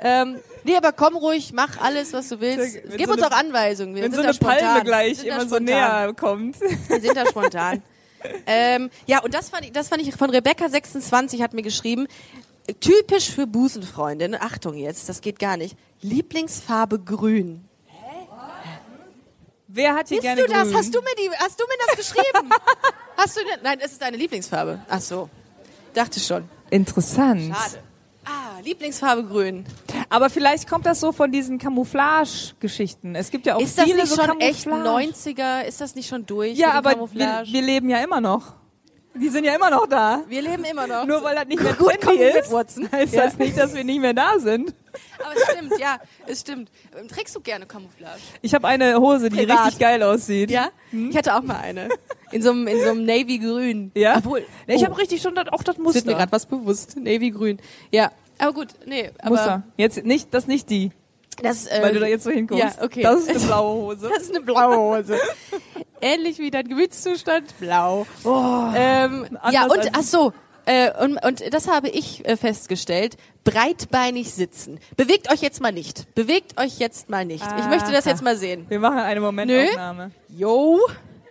Ähm, nee, aber komm ruhig, mach alles, was du willst.
Wenn
Gib
so
uns
eine-
auch Anweisungen. Wir
Wenn
sind
so
da
eine
spontan.
Palme
Wir
gleich
sind da
immer so
spontan.
näher kommt.
Wir sind da spontan. ähm, ja, und das fand, ich, das fand ich von Rebecca26 hat mir geschrieben, typisch für Busenfreundin, Achtung jetzt, das geht gar nicht, Lieblingsfarbe grün.
Wer hat hier
Bist
gerne
du das?
grün?
Hast du mir die, hast du mir das geschrieben? hast du, nein, es ist deine Lieblingsfarbe. Ach so. Dachte schon.
Interessant.
Schade. Ah, Lieblingsfarbe grün.
Aber vielleicht kommt das so von diesen Camouflage-Geschichten. Es gibt ja auch
Ist das
viele
nicht
so
schon echt
Camouflage.
90er? Ist das nicht schon durch?
Ja, aber wir,
Camouflage?
wir leben ja immer noch. Die sind ja immer noch da.
wir leben immer noch.
Nur weil das nicht mehr
Gut
trendy
kommen mit
ist,
Watson.
heißt
Ja.
das nicht, dass wir nicht mehr da sind.
Aber es stimmt, ja, es stimmt. Ähm, Trägst du gerne Camouflage?
Ich habe eine Hose, die
Privat.
richtig geil aussieht.
Ja? Ich hatte auch mal eine. In so einem, in so einem Navy-Grün.
Ja?
Obwohl,
Ja, ich
oh,
habe richtig schon das, auch das
es wird mir
Muster.
gerade was bewusst. Navy-Grün. Ja. Aber gut, nee, aber
Muster. Jetzt nicht, das nicht die,
das, äh,
weil du da jetzt so hinguckst.
ja, okay.
Das ist eine blaue Hose.
Das ist eine blaue Hose. Ähnlich wie dein Gemütszustand, blau. ähm, ja, und ach so, äh, und, und das habe ich äh, festgestellt. Breitbeinig sitzen. Bewegt euch jetzt mal nicht. Bewegt euch jetzt mal nicht. Ich möchte das jetzt mal sehen.
Wir machen eine Momentaufnahme.
Jo,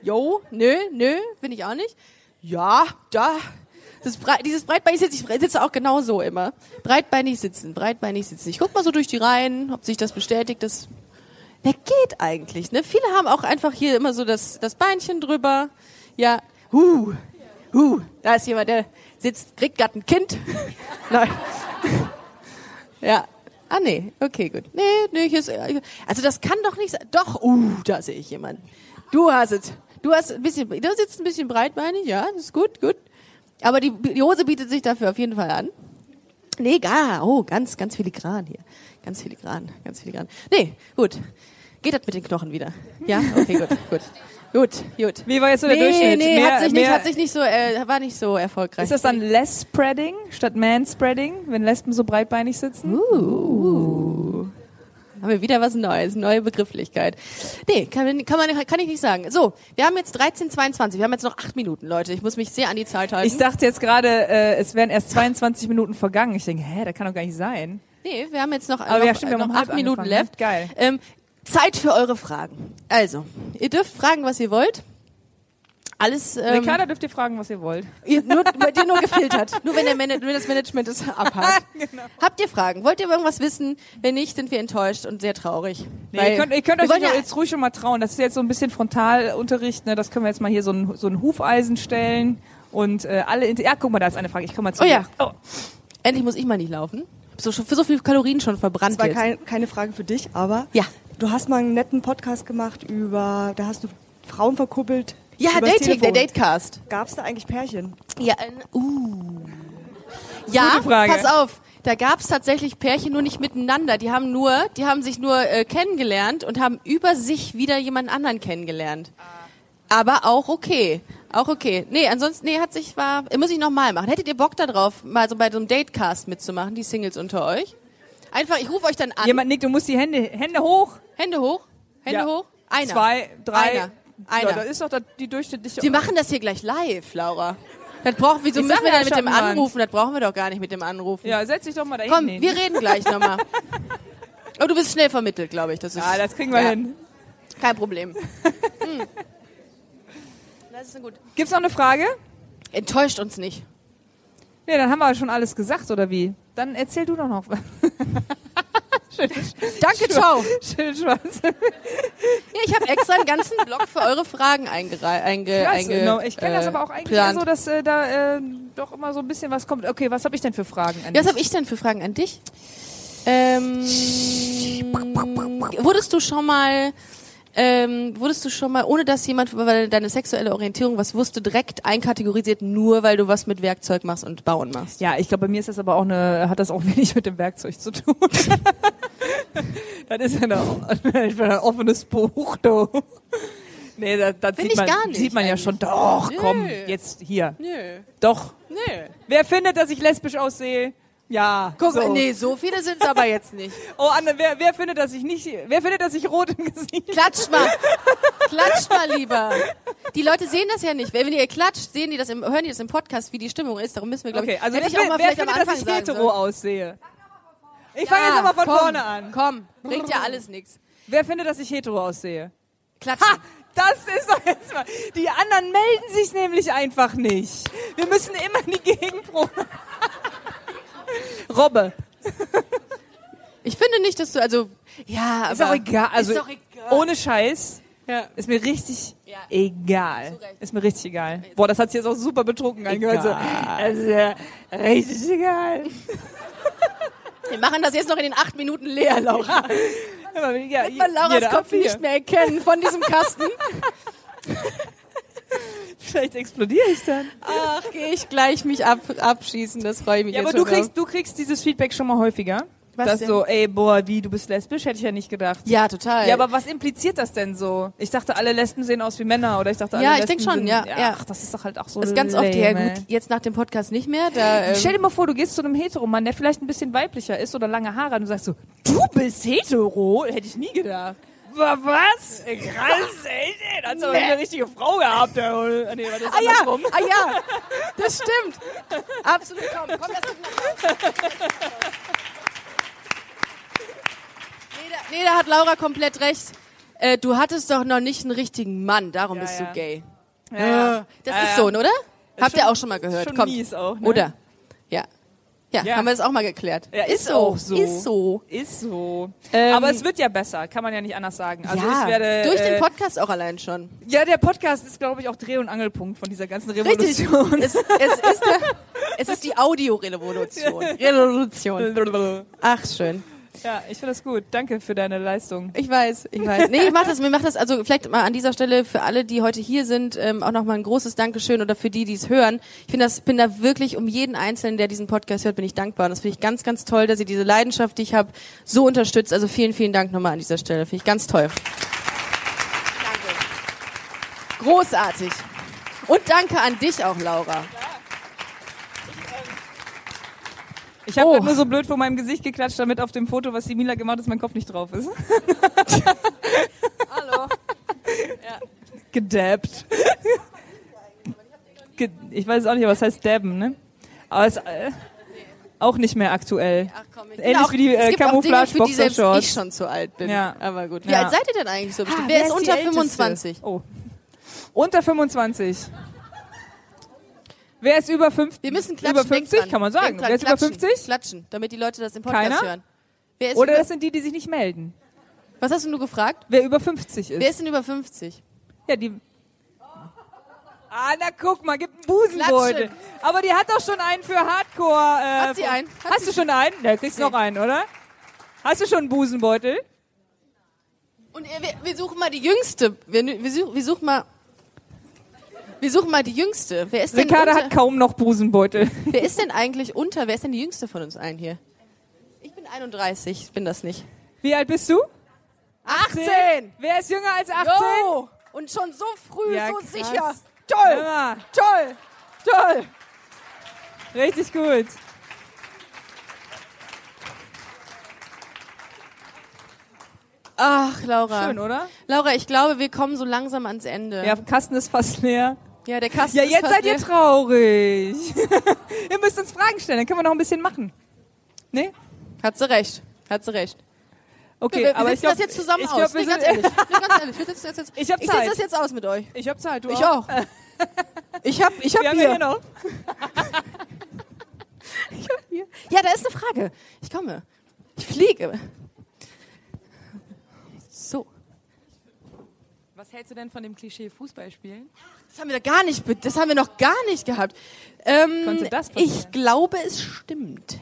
jo, nö, nö, finde ich auch nicht. Ja, da. Das Brei dieses breitbeinig sitzen, ich sitze auch genau so immer. Breitbeinig sitzen, breitbeinig sitzen. Ich guck mal so durch die Reihen, ob sich das bestätigt. Das, der geht eigentlich, ne? Viele haben auch einfach hier immer so das, das Beinchen drüber. Ja, hu, hu, da ist jemand, der sitzt, kriegt gerade ein Kind. Nein. Ja. Ah, nee, okay, gut. Nee, nee, hier ist, also das kann doch nicht sein. Doch, uh, da sehe ich jemanden. Du hast es. Du hast ein bisschen, du sitzt ein bisschen breitbeinig, ja, das ist gut, gut. Aber die, die Hose bietet sich dafür auf jeden Fall an. Nee, gar, oh, ganz, ganz filigran hier. Ganz filigran, ganz filigran. Nee, gut. Geht das mit den Knochen wieder? Ja, okay, gut, gut. Gut, gut.
Wie war jetzt so der
nee,
Durchschnitt?
nee,
Mehr-
hat sich nicht, hat sich nicht so, äh, war nicht so erfolgreich.
Ist das dann less spreading statt man spreading, wenn Lesben so breitbeinig sitzen?
Uh. Haben wir wieder was Neues, neue Begrifflichkeit. Nee, kann, kann, man, kann ich nicht sagen. So, wir haben jetzt 13.22, wir haben jetzt noch acht Minuten, Leute. Ich muss mich sehr an die Zeit halten.
Ich dachte jetzt gerade, äh, es wären erst 22 Minuten vergangen. Ich denke, hä, das kann doch gar nicht sein.
nee, wir haben jetzt noch,
Aber
noch,
ja, stimmt, wir haben
noch acht Minuten
angefangen,
left.
Geil.
Ähm, Zeit für eure Fragen. Also, ihr dürft fragen, was ihr wollt. Alles, ähm,
Ricarda dürft ihr fragen, was ihr wollt.
Ihr, nur, bei dir nur gefiltert. Nur wenn, der Man wenn das Management es abhakt.
Genau.
Habt ihr Fragen? Wollt ihr irgendwas wissen? Wenn nicht, sind wir enttäuscht und sehr traurig.
Nee,
Weil
ihr könnt, ihr könnt euch
ja,
jetzt ruhig schon mal trauen. Das ist jetzt so ein bisschen Frontalunterricht. Ne? Das können wir jetzt mal hier so ein, so ein Hufeisen stellen. Und äh, alle, Inter- ja, guck mal, da ist eine Frage. Ich komme mal zu
Oh ja. Oh. Endlich muss ich mal nicht laufen. So, für so viele Kalorien schon verbrannt
Das war
jetzt.
kein, keine Frage für dich, aber
Ja.
Du hast mal einen netten Podcast gemacht über, da hast du Frauen verkuppelt.
Ja, Dating, der. Datecast.
Gab es da eigentlich Pärchen?
Ja, ein, uh. Ja, pass auf. Da gab's tatsächlich Pärchen nur nicht miteinander. Die haben nur, die haben sich nur äh, kennengelernt und haben über sich wieder jemand anderen kennengelernt. Aber auch okay. Auch okay. Nee, ansonsten, nee, hat sich, war, muss ich nochmal machen. Hättet ihr Bock darauf, mal so bei so einem Datecast mitzumachen, die Singles unter euch? Einfach, ich rufe euch dann an.
Jemand nickt, du musst die Hände, Hände hoch.
Hände hoch. Hände
Ja.
hoch. Einer.
Zwei, drei.
Einer. Einer.
Ja, das ist doch die durchschnittliche.
Wir machen das hier gleich live, Laura. Das brauchen, wieso
Ich
müssen
sag
wir
ja,
dann mit dem
Schattenwand.
anrufen? Das brauchen wir doch gar nicht mit dem Anrufen.
ja, setz dich doch mal dahin.
Komm,
hin.
wir reden gleich nochmal. Oh, du bist schnell vermittelt, glaube ich. Das ist,
Ja, das kriegen wir
ja,
hin.
Kein Problem. Hm. Das ist gut.
Gibt's noch eine Frage?
Enttäuscht uns nicht.
Nee, dann haben wir schon alles gesagt, oder wie? Dann erzähl du doch noch was.
Danke, ciao.
Schön schwarz.
Ja, ich habe extra einen ganzen Block für eure Fragen eingerei- einge, einge
genau. Ich kenne das
äh,
aber auch eigentlich so, dass äh, da äh, doch immer so ein bisschen was kommt. Okay, was habe ich denn für Fragen an
Ja, Was
dich?
habe ich denn für Fragen an dich? Ähm, wurdest du schon mal, ähm, wurdest du schon mal, ohne dass jemand über deine sexuelle Orientierung was wusste, direkt einkategorisiert, nur weil du was mit Werkzeug machst und Bauen machst?
Ja, ich glaube, bei mir ist das aber auch eine, hat das auch wenig mit dem Werkzeug zu tun. das ist ja bin ein offenes Buch, du. Nee, das, das sieht, man,
nicht
sieht man ja
eigentlich.
schon. Doch,
Nö.
komm, jetzt hier.
Nö,
Doch.
nö.
Wer findet, dass ich lesbisch aussehe? Ja.
Guck,
so.
nee, so viele sind es aber jetzt nicht.
Oh, Anne, wer, wer findet, dass ich nicht, wer findet, dass ich rot im Gesicht?
Klatsch mal. Klatsch mal lieber. Die Leute sehen das ja nicht. Wenn ihr klatscht, sehen die das im, hören die das im Podcast, wie die Stimmung ist. Darum müssen wir, glaube
Okay,
ich,
also
hätte
wer,
ich auch mal
wer findet, dass
Anfang
ich hetero aussehe? Ich fange jetzt aber von
komm,
vorne an.
Komm, bringt ja alles nichts.
Wer findet, dass ich hetero aussehe?
Klatschen.
Ha! Das ist doch jetzt mal. Die anderen melden sich nämlich einfach nicht. Wir müssen immer die Gegenprobe. Robbe.
Ich finde nicht, dass du, also, ja,
Ist
aber.
auch egal. Also,
ist doch egal.
ohne Scheiß.
Ja.
Ist mir richtig
Ja.
egal. Ist mir richtig egal. Boah, das hat sich jetzt auch super betrunken angehört. So, ja richtig egal.
Wir machen das jetzt noch in den acht Minuten leer, Laura.
Ja, ja,
Man Lauras Kopf nicht mehr erkennen von diesem Kasten.
Vielleicht explodiere ich dann.
Ach, gehe ich gleich mich ab, abschießen, das freue ich mich
Ja,
jetzt
aber du kriegst, du kriegst dieses Feedback schon mal häufiger.
Was
dass
denn?
so, ey, boah, wie, du bist lesbisch? Hätte ich ja nicht gedacht.
Ja, total.
Ja, aber was impliziert das denn so? Ich dachte, alle Lesben sehen aus wie Männer oder ich dachte, alle
Ja, ich
Lesben
denk schon,
sind,
ja, ja.
Ach, das ist doch halt auch so
das ist ganz oft, ja
lame,
gut, jetzt nach dem Podcast nicht mehr. Da, ähm,
Stell dir mal vor, du gehst zu einem Hetero-Mann, der vielleicht ein bisschen weiblicher ist oder lange Haare und du sagst so, du bist hetero? Hätte ich nie gedacht. Wa- Was? Krass, ey, ey, da hat's aber eine richtige Frau gehabt. Oder- nee, war das
ah ja, ah ja, das stimmt. Absolut, komm, komm, das ist nee, da, nee, da hat Laura komplett recht. Äh, du hattest doch noch nicht einen richtigen Mann, darum
Ja,
bist
ja.
du gay.
Ja, ja.
Das
Ja,
ist
ja.
so, oder? Habt
schon-
ihr auch schon mal gehört?
schon
Kommt.
mies auch, ne?
Oder? Ja. ja. Haben wir das auch mal geklärt.
Ja, ist,
so.
auch so.
Ist so.
Ist so.
Ähm,
aber es wird ja besser, kann man ja nicht anders sagen. Also
ja,
ich werde
durch
äh,
den Podcast auch allein schon.
Ja, der Podcast ist, glaube ich, auch Dreh- und Angelpunkt von dieser ganzen
Richtig.
Revolution.
Es, es, ist, der, es ist die Audiorevolution. Revolution. Ach, schön.
Ja, ich finde das gut. Danke für deine Leistung.
Ich weiß, ich weiß. Nee, ich mach das, mir macht das, also vielleicht mal an dieser Stelle für alle, die heute hier sind, ähm, auch nochmal ein großes Dankeschön oder für die, die es hören. Ich finde das, bin da wirklich um jeden Einzelnen, der diesen Podcast hört, bin ich dankbar. Und das finde ich ganz, ganz toll, dass ihr diese Leidenschaft, die ich habe, so unterstützt. Also vielen, vielen Dank nochmal an dieser Stelle. Finde ich ganz toll. Danke. Großartig. Und danke an dich auch, Laura.
Ich habe
Oh.
nur so blöd vor meinem Gesicht geklatscht, damit auf dem Foto, was die Mila gemacht hat, mein Kopf nicht drauf ist.
Hallo.
Gedabbt. Ge ich weiß auch nicht, was heißt dabben, ne? Aber es ist äh, auch nicht mehr aktuell.
Ach komm, ich
Ähnlich wie die, äh,
es auch Dinge, für die selbst
Camouflage-Boxershorts.
ich schon zu alt bin.
Ja.
Aber gut. Wie
Ja.
alt seid ihr denn eigentlich so bestimmt?
Ah,
Wer ist
die
unter
Älteste?
25?
Oh. Unter 25. Wer ist über 50?
Wir müssen klatschen.
Über
denk
50
dran.
kann man sagen. Wer ist über
klatschen,
50?
Klatschen, damit die Leute das im Podcast
Keiner?
hören.
Oder das sind die, die sich nicht melden.
was hast du nur gefragt?
Wer über 50 ist.
Wer ist denn über 50?
Ja, die. Ah, na guck mal, gibt einen Busenbeutel.
Klatschen.
Aber die hat doch schon einen für Hardcore. Äh,
Hat sie einen? Hat
Hast du schon einen? Ja, kriegst noch einen, oder? Hast du schon einen Busenbeutel?
Und äh, wir, wir suchen mal die Jüngste. Wir, wir, such, wir suchen mal. Wir suchen mal die Jüngste. Wer ist denn
Ricarda
unter,
hat kaum noch Busenbeutel.
Wer ist denn eigentlich unter? Wer ist denn die Jüngste von uns allen hier? Ich bin 31, ich bin das nicht.
Wie alt bist du?
18!
Wer ist jünger als 18?
Jo! Und schon so früh,
Ja,
so
krass.
sicher. Toll!
Ja,
Toll! Toll!
richtig gut.
Ach, Laura.
Schön, oder?
Laura, ich glaube, wir kommen so langsam ans Ende.
Ja, Kasten ist fast leer.
Ja, der Kasten
Ja, jetzt seid ihr traurig. ihr müsst uns Fragen stellen, dann können wir noch ein bisschen machen. Nee?
Hat sie recht. Hat sie recht.
Okay,
wir, wir
aber ich
sitzen
glaub,
das jetzt zusammen
ich
aus.
glaub, wir
nee,
sind,
ganz ehrlich. Nee, ganz ehrlich. Wir sitzen das jetzt,
Ich hab
ich sitze
Zeit.
das jetzt aus mit euch.
Ich hab Zeit, du
Ich auch. Ich hab, ich hab
Wir haben
Bier.
ja hier noch.
Ja, da ist eine Frage. Ich komme. Ich fliege. So.
Was hältst du denn von dem Klischee Fußballspielen?
Das haben wir da gar nicht, das haben wir noch gar nicht gehabt. Ähm, ich glaube, es stimmt.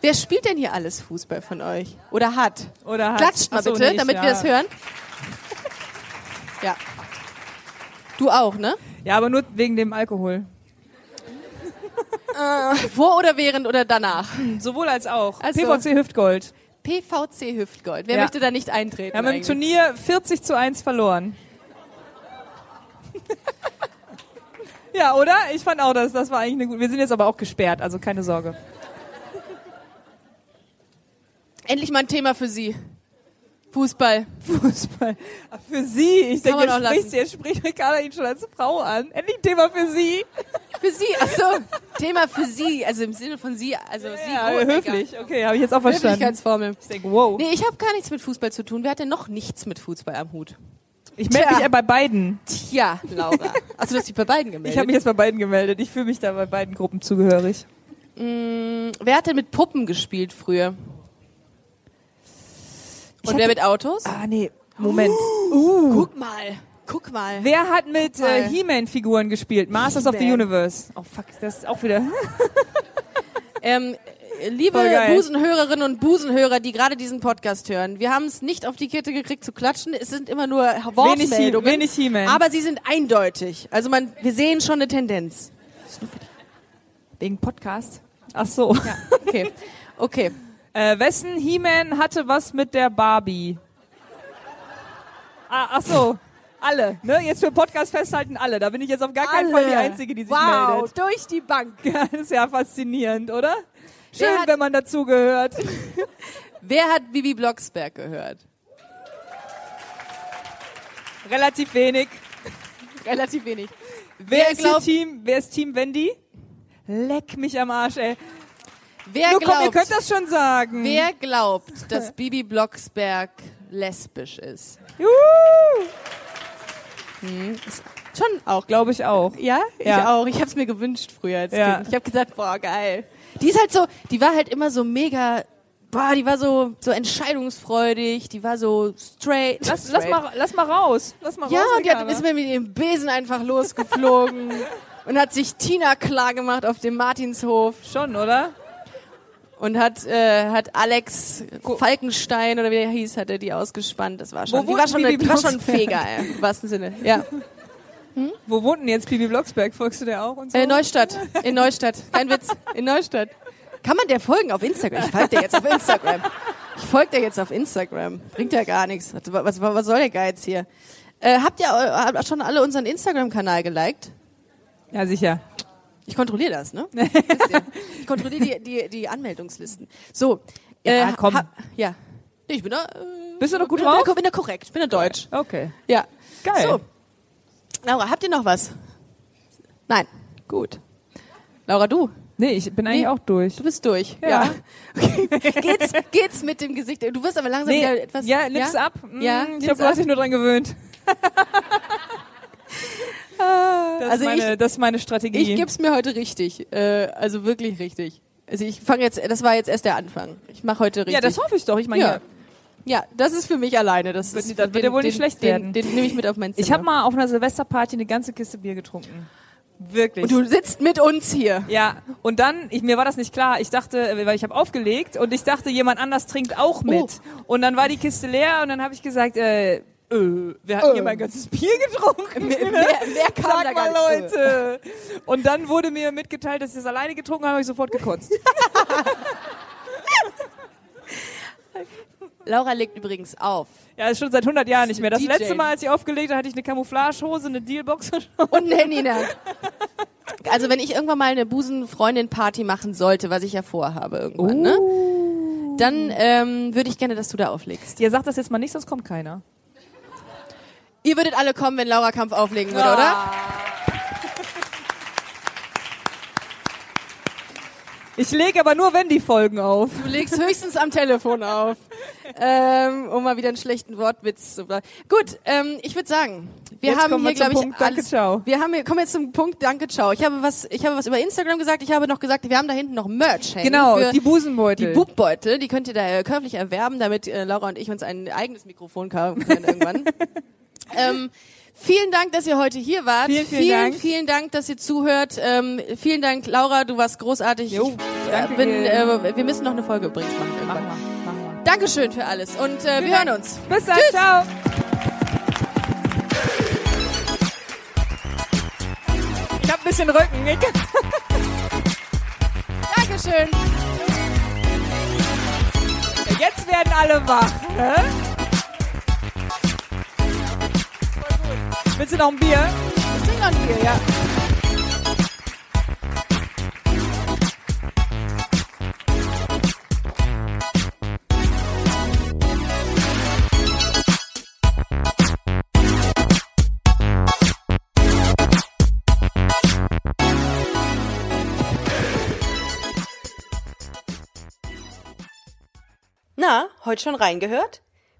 Wer spielt denn hier alles Fußball von euch? Oder hat?
Oder hat?
Klatscht mal
so,
bitte,
nicht,
damit
ja.
wir das hören. Ja. Du auch, ne?
Ja, aber nur wegen dem Alkohol.
Vor oder während oder danach?
Sowohl als auch.
Also-
PVC Hüftgold.
PVC Hüftgold. Wer
Ja.
möchte da nicht eintreten?
Wir haben im
eigentlich?
Turnier 40 zu 1 verloren. ja, oder? Ich fand auch, dass das war eigentlich eine gute. Wir sind jetzt aber auch gesperrt, also keine Sorge.
Endlich mal ein Thema für Sie. Fußball.
Fußball. Ach, Für Sie. Ich
Kann
denke, jetzt spricht, jetzt spricht Ricarda ihn schon als Frau an. Endlich ein Thema für Sie.
Für Sie, achso. Thema für Sie, also im Sinne von Sie, also Sie.
Ja,
oh,
höflich. Okay, habe ich jetzt auch verstanden.
Höflichkeitsformel.
Ich denke, wow.
Nee, ich habe gar nichts mit Fußball zu tun. Wer hat denn noch nichts mit Fußball am Hut?
Ich melde mich ja bei beiden.
Tja, Laura. Also du hast dich bei beiden gemeldet.
Ich habe mich jetzt bei beiden gemeldet. Ich fühle mich da bei beiden Gruppen zugehörig.
Mm, wer hat denn mit Puppen gespielt früher? Und
hatte-
wer mit Autos?
Ah, nee. Moment.
Guck mal. Guck mal.
Wer hat mit äh, He-Man-Figuren gespielt? Masters of the. Universe. Oh fuck, das ist auch wieder.
Ähm, äh, liebe. Busenhörerinnen und Busenhörer, die gerade diesen Podcast hören, wir haben es nicht auf die Kette gekriegt zu klatschen. Es sind immer nur Wortmeldungen.
wenig He-Man.
Aber sie sind eindeutig. Also man, wir sehen schon eine Tendenz.
Wegen Podcast. Ach so.
Ja, okay. Okay.
Äh, wessen He-Man hatte was mit der Barbie? Ah, ach so. Alle, ne? Jetzt für Podcast festhalten alle. Da bin ich jetzt auf gar keinen Fall die Einzige, die sich
wow,
meldet.
durch die Bank.
Ja, das ist ja faszinierend, oder? Schön,
Wer hat-
wenn man dazugehört.
Wer hat Bibi Blocksberg gehört?
Relativ wenig.
Relativ wenig.
Wer, ist hier
glaubt-
Team, wer ist Team Wendy? Leck mich am Arsch, ey.
Wer
Nur komm, ihr
glaubt,
könnt das schon sagen.
wer glaubt, dass Bibi Blocksberg lesbisch ist?
Juhu.
Schon auch.
Glaube ich auch.
Ja, ich
Ja.
auch. Ich habe es mir gewünscht früher als
Ja.
Kind. Ich habe gesagt, boah, geil. Die ist halt so, die war halt immer so mega, boah, die war so so entscheidungsfreudig, die war so straight.
Lass, lass,
straight.
mal, lass mal raus. Lass mal
Ja,
raus.
und die hat, ist mir mit ihrem Besen einfach losgeflogen und hat sich Tina klar gemacht auf dem Martinshof
Schon, oder?
und hat äh, hat Alex Falkenstein oder wie der hieß, hat er die ausgespannt. Das war schon,
Wo
die war schon, eine, die war schon? Feger, im wahrsten Sinne. Ja.
Wo wohnt denn jetzt Bibi Blocksberg? Folgst du der auch und so?
Äh, Neustadt. In Neustadt. Kein Witz. In Neustadt. Kann man der folgen auf Instagram? Ich folge der jetzt auf Instagram. Ich folge der jetzt auf Instagram. Bringt ja gar nichts. Was, was, was soll der Geiz hier? Äh, habt ihr äh, habt schon alle unseren Instagram-Kanal geliked?
ja, sicher.
Ich kontrolliere das, ne? Ich kontrolliere die, die, die Anmeldungslisten. So. äh,
Ja, komm.
ja. Nee, Ich bin da. Äh,
Bist du noch gut
bin,
drauf?
Bin, bin da korrekt. Bin da deutsch.
Okay.
Ja.
Geil.
So. Laura, habt ihr noch was? Nein. Gut. Laura, du?
Nee, ich bin eigentlich
Nee.
auch durch.
Du bist durch.
Ja.
Okay. geht's, geht's mit dem Gesicht? Du wirst aber langsam
Nee,
wieder etwas.
ja, Lips ab. Mm,
Ja,
ich habe hast dich nur dran gewöhnt. Das,
Also
ist meine,
ich-
das ist meine Strategie.
Ich geb's mir heute richtig. Äh, also wirklich richtig. Also ich fange jetzt, das war jetzt erst der Anfang. Ich mache heute richtig.
ja, das hoffe ich doch. Ich meine,
Ja. Ja, das ist für mich alleine. Das,
Wird
ist,
das wird ja wohl nicht schlecht
den,
werden.
Den, den nehme ich mit auf mein Zimmer.
ich habe mal auf einer Silvesterparty eine ganze Kiste Bier getrunken. Wirklich.
Und du sitzt mit uns hier.
ja, und dann, ich, mir war das nicht klar. Ich dachte, äh, weil ich habe aufgelegt und ich dachte, jemand anders trinkt auch mit.
Oh.
Und dann war die Kiste leer und dann habe ich gesagt, äh, äh, wir hatten hier mein ganzes Bier getrunken.
Wer, wer kam
Sag
da
mal,
nicht?
Leute. Und dann wurde mir mitgeteilt, dass ich das alleine getrunken habe, habe ich sofort gekotzt.
Laura legt übrigens auf.
Ja, ist schon seit 100 Jahren nicht mehr. Das
DJ.
letzte Mal, als ich aufgelegt habe, hatte ich eine Camouflagehose, eine Dealbox und
Und ein Handy. Also wenn ich irgendwann mal eine Busenfreundin-Party machen sollte, was ich ja vorhabe irgendwann, ne? Dann ähm, würde ich gerne, dass du da auflegst.
Ihr sagt das jetzt mal nicht, sonst kommt keiner.
Ihr würdet alle kommen, wenn Laura Kampf auflegen würde, oder?
Ich lege aber nur, wenn die Folgen auf.
Du legst höchstens am Telefon auf, ähm, um mal wieder einen schlechten Wortwitz zu bleiben. Gut, ähm, ich würde sagen, wir
Jetzt
haben hier, glaube ich,
Punkt. Danke,
alles.
ciao.
Wir haben hier, kommen jetzt zum Punkt. Danke, ciao. Ich habe was, ich habe was über Instagram gesagt. Ich habe noch gesagt, wir haben da hinten noch Merch hängen.
Genau, die Busenbeutel.
Die Bubbeutel, die könnt ihr da äh, käuflich erwerben, damit äh, Laura und ich uns ein eigenes Mikrofon kaufen können irgendwann. ähm, vielen Dank, dass ihr heute hier wart.
Vielen, vielen
vielen,
Dank.
vielen Dank, dass ihr zuhört. Ähm, vielen Dank, Laura, du warst großartig.
Jo,
ich,
danke
bin, äh, wir müssen noch eine Folge übrigens machen.
Machen wir, machen wir.
Dankeschön für alles und äh, wir hören uns.
Bis dann, ciao. Ich hab ein bisschen Rücken.
Dankeschön.
Jetzt werden alle wach. Hä? Willst du noch ein Bier?
Ich trinke noch ein Bier, ja.
Na, heute schon reingehört?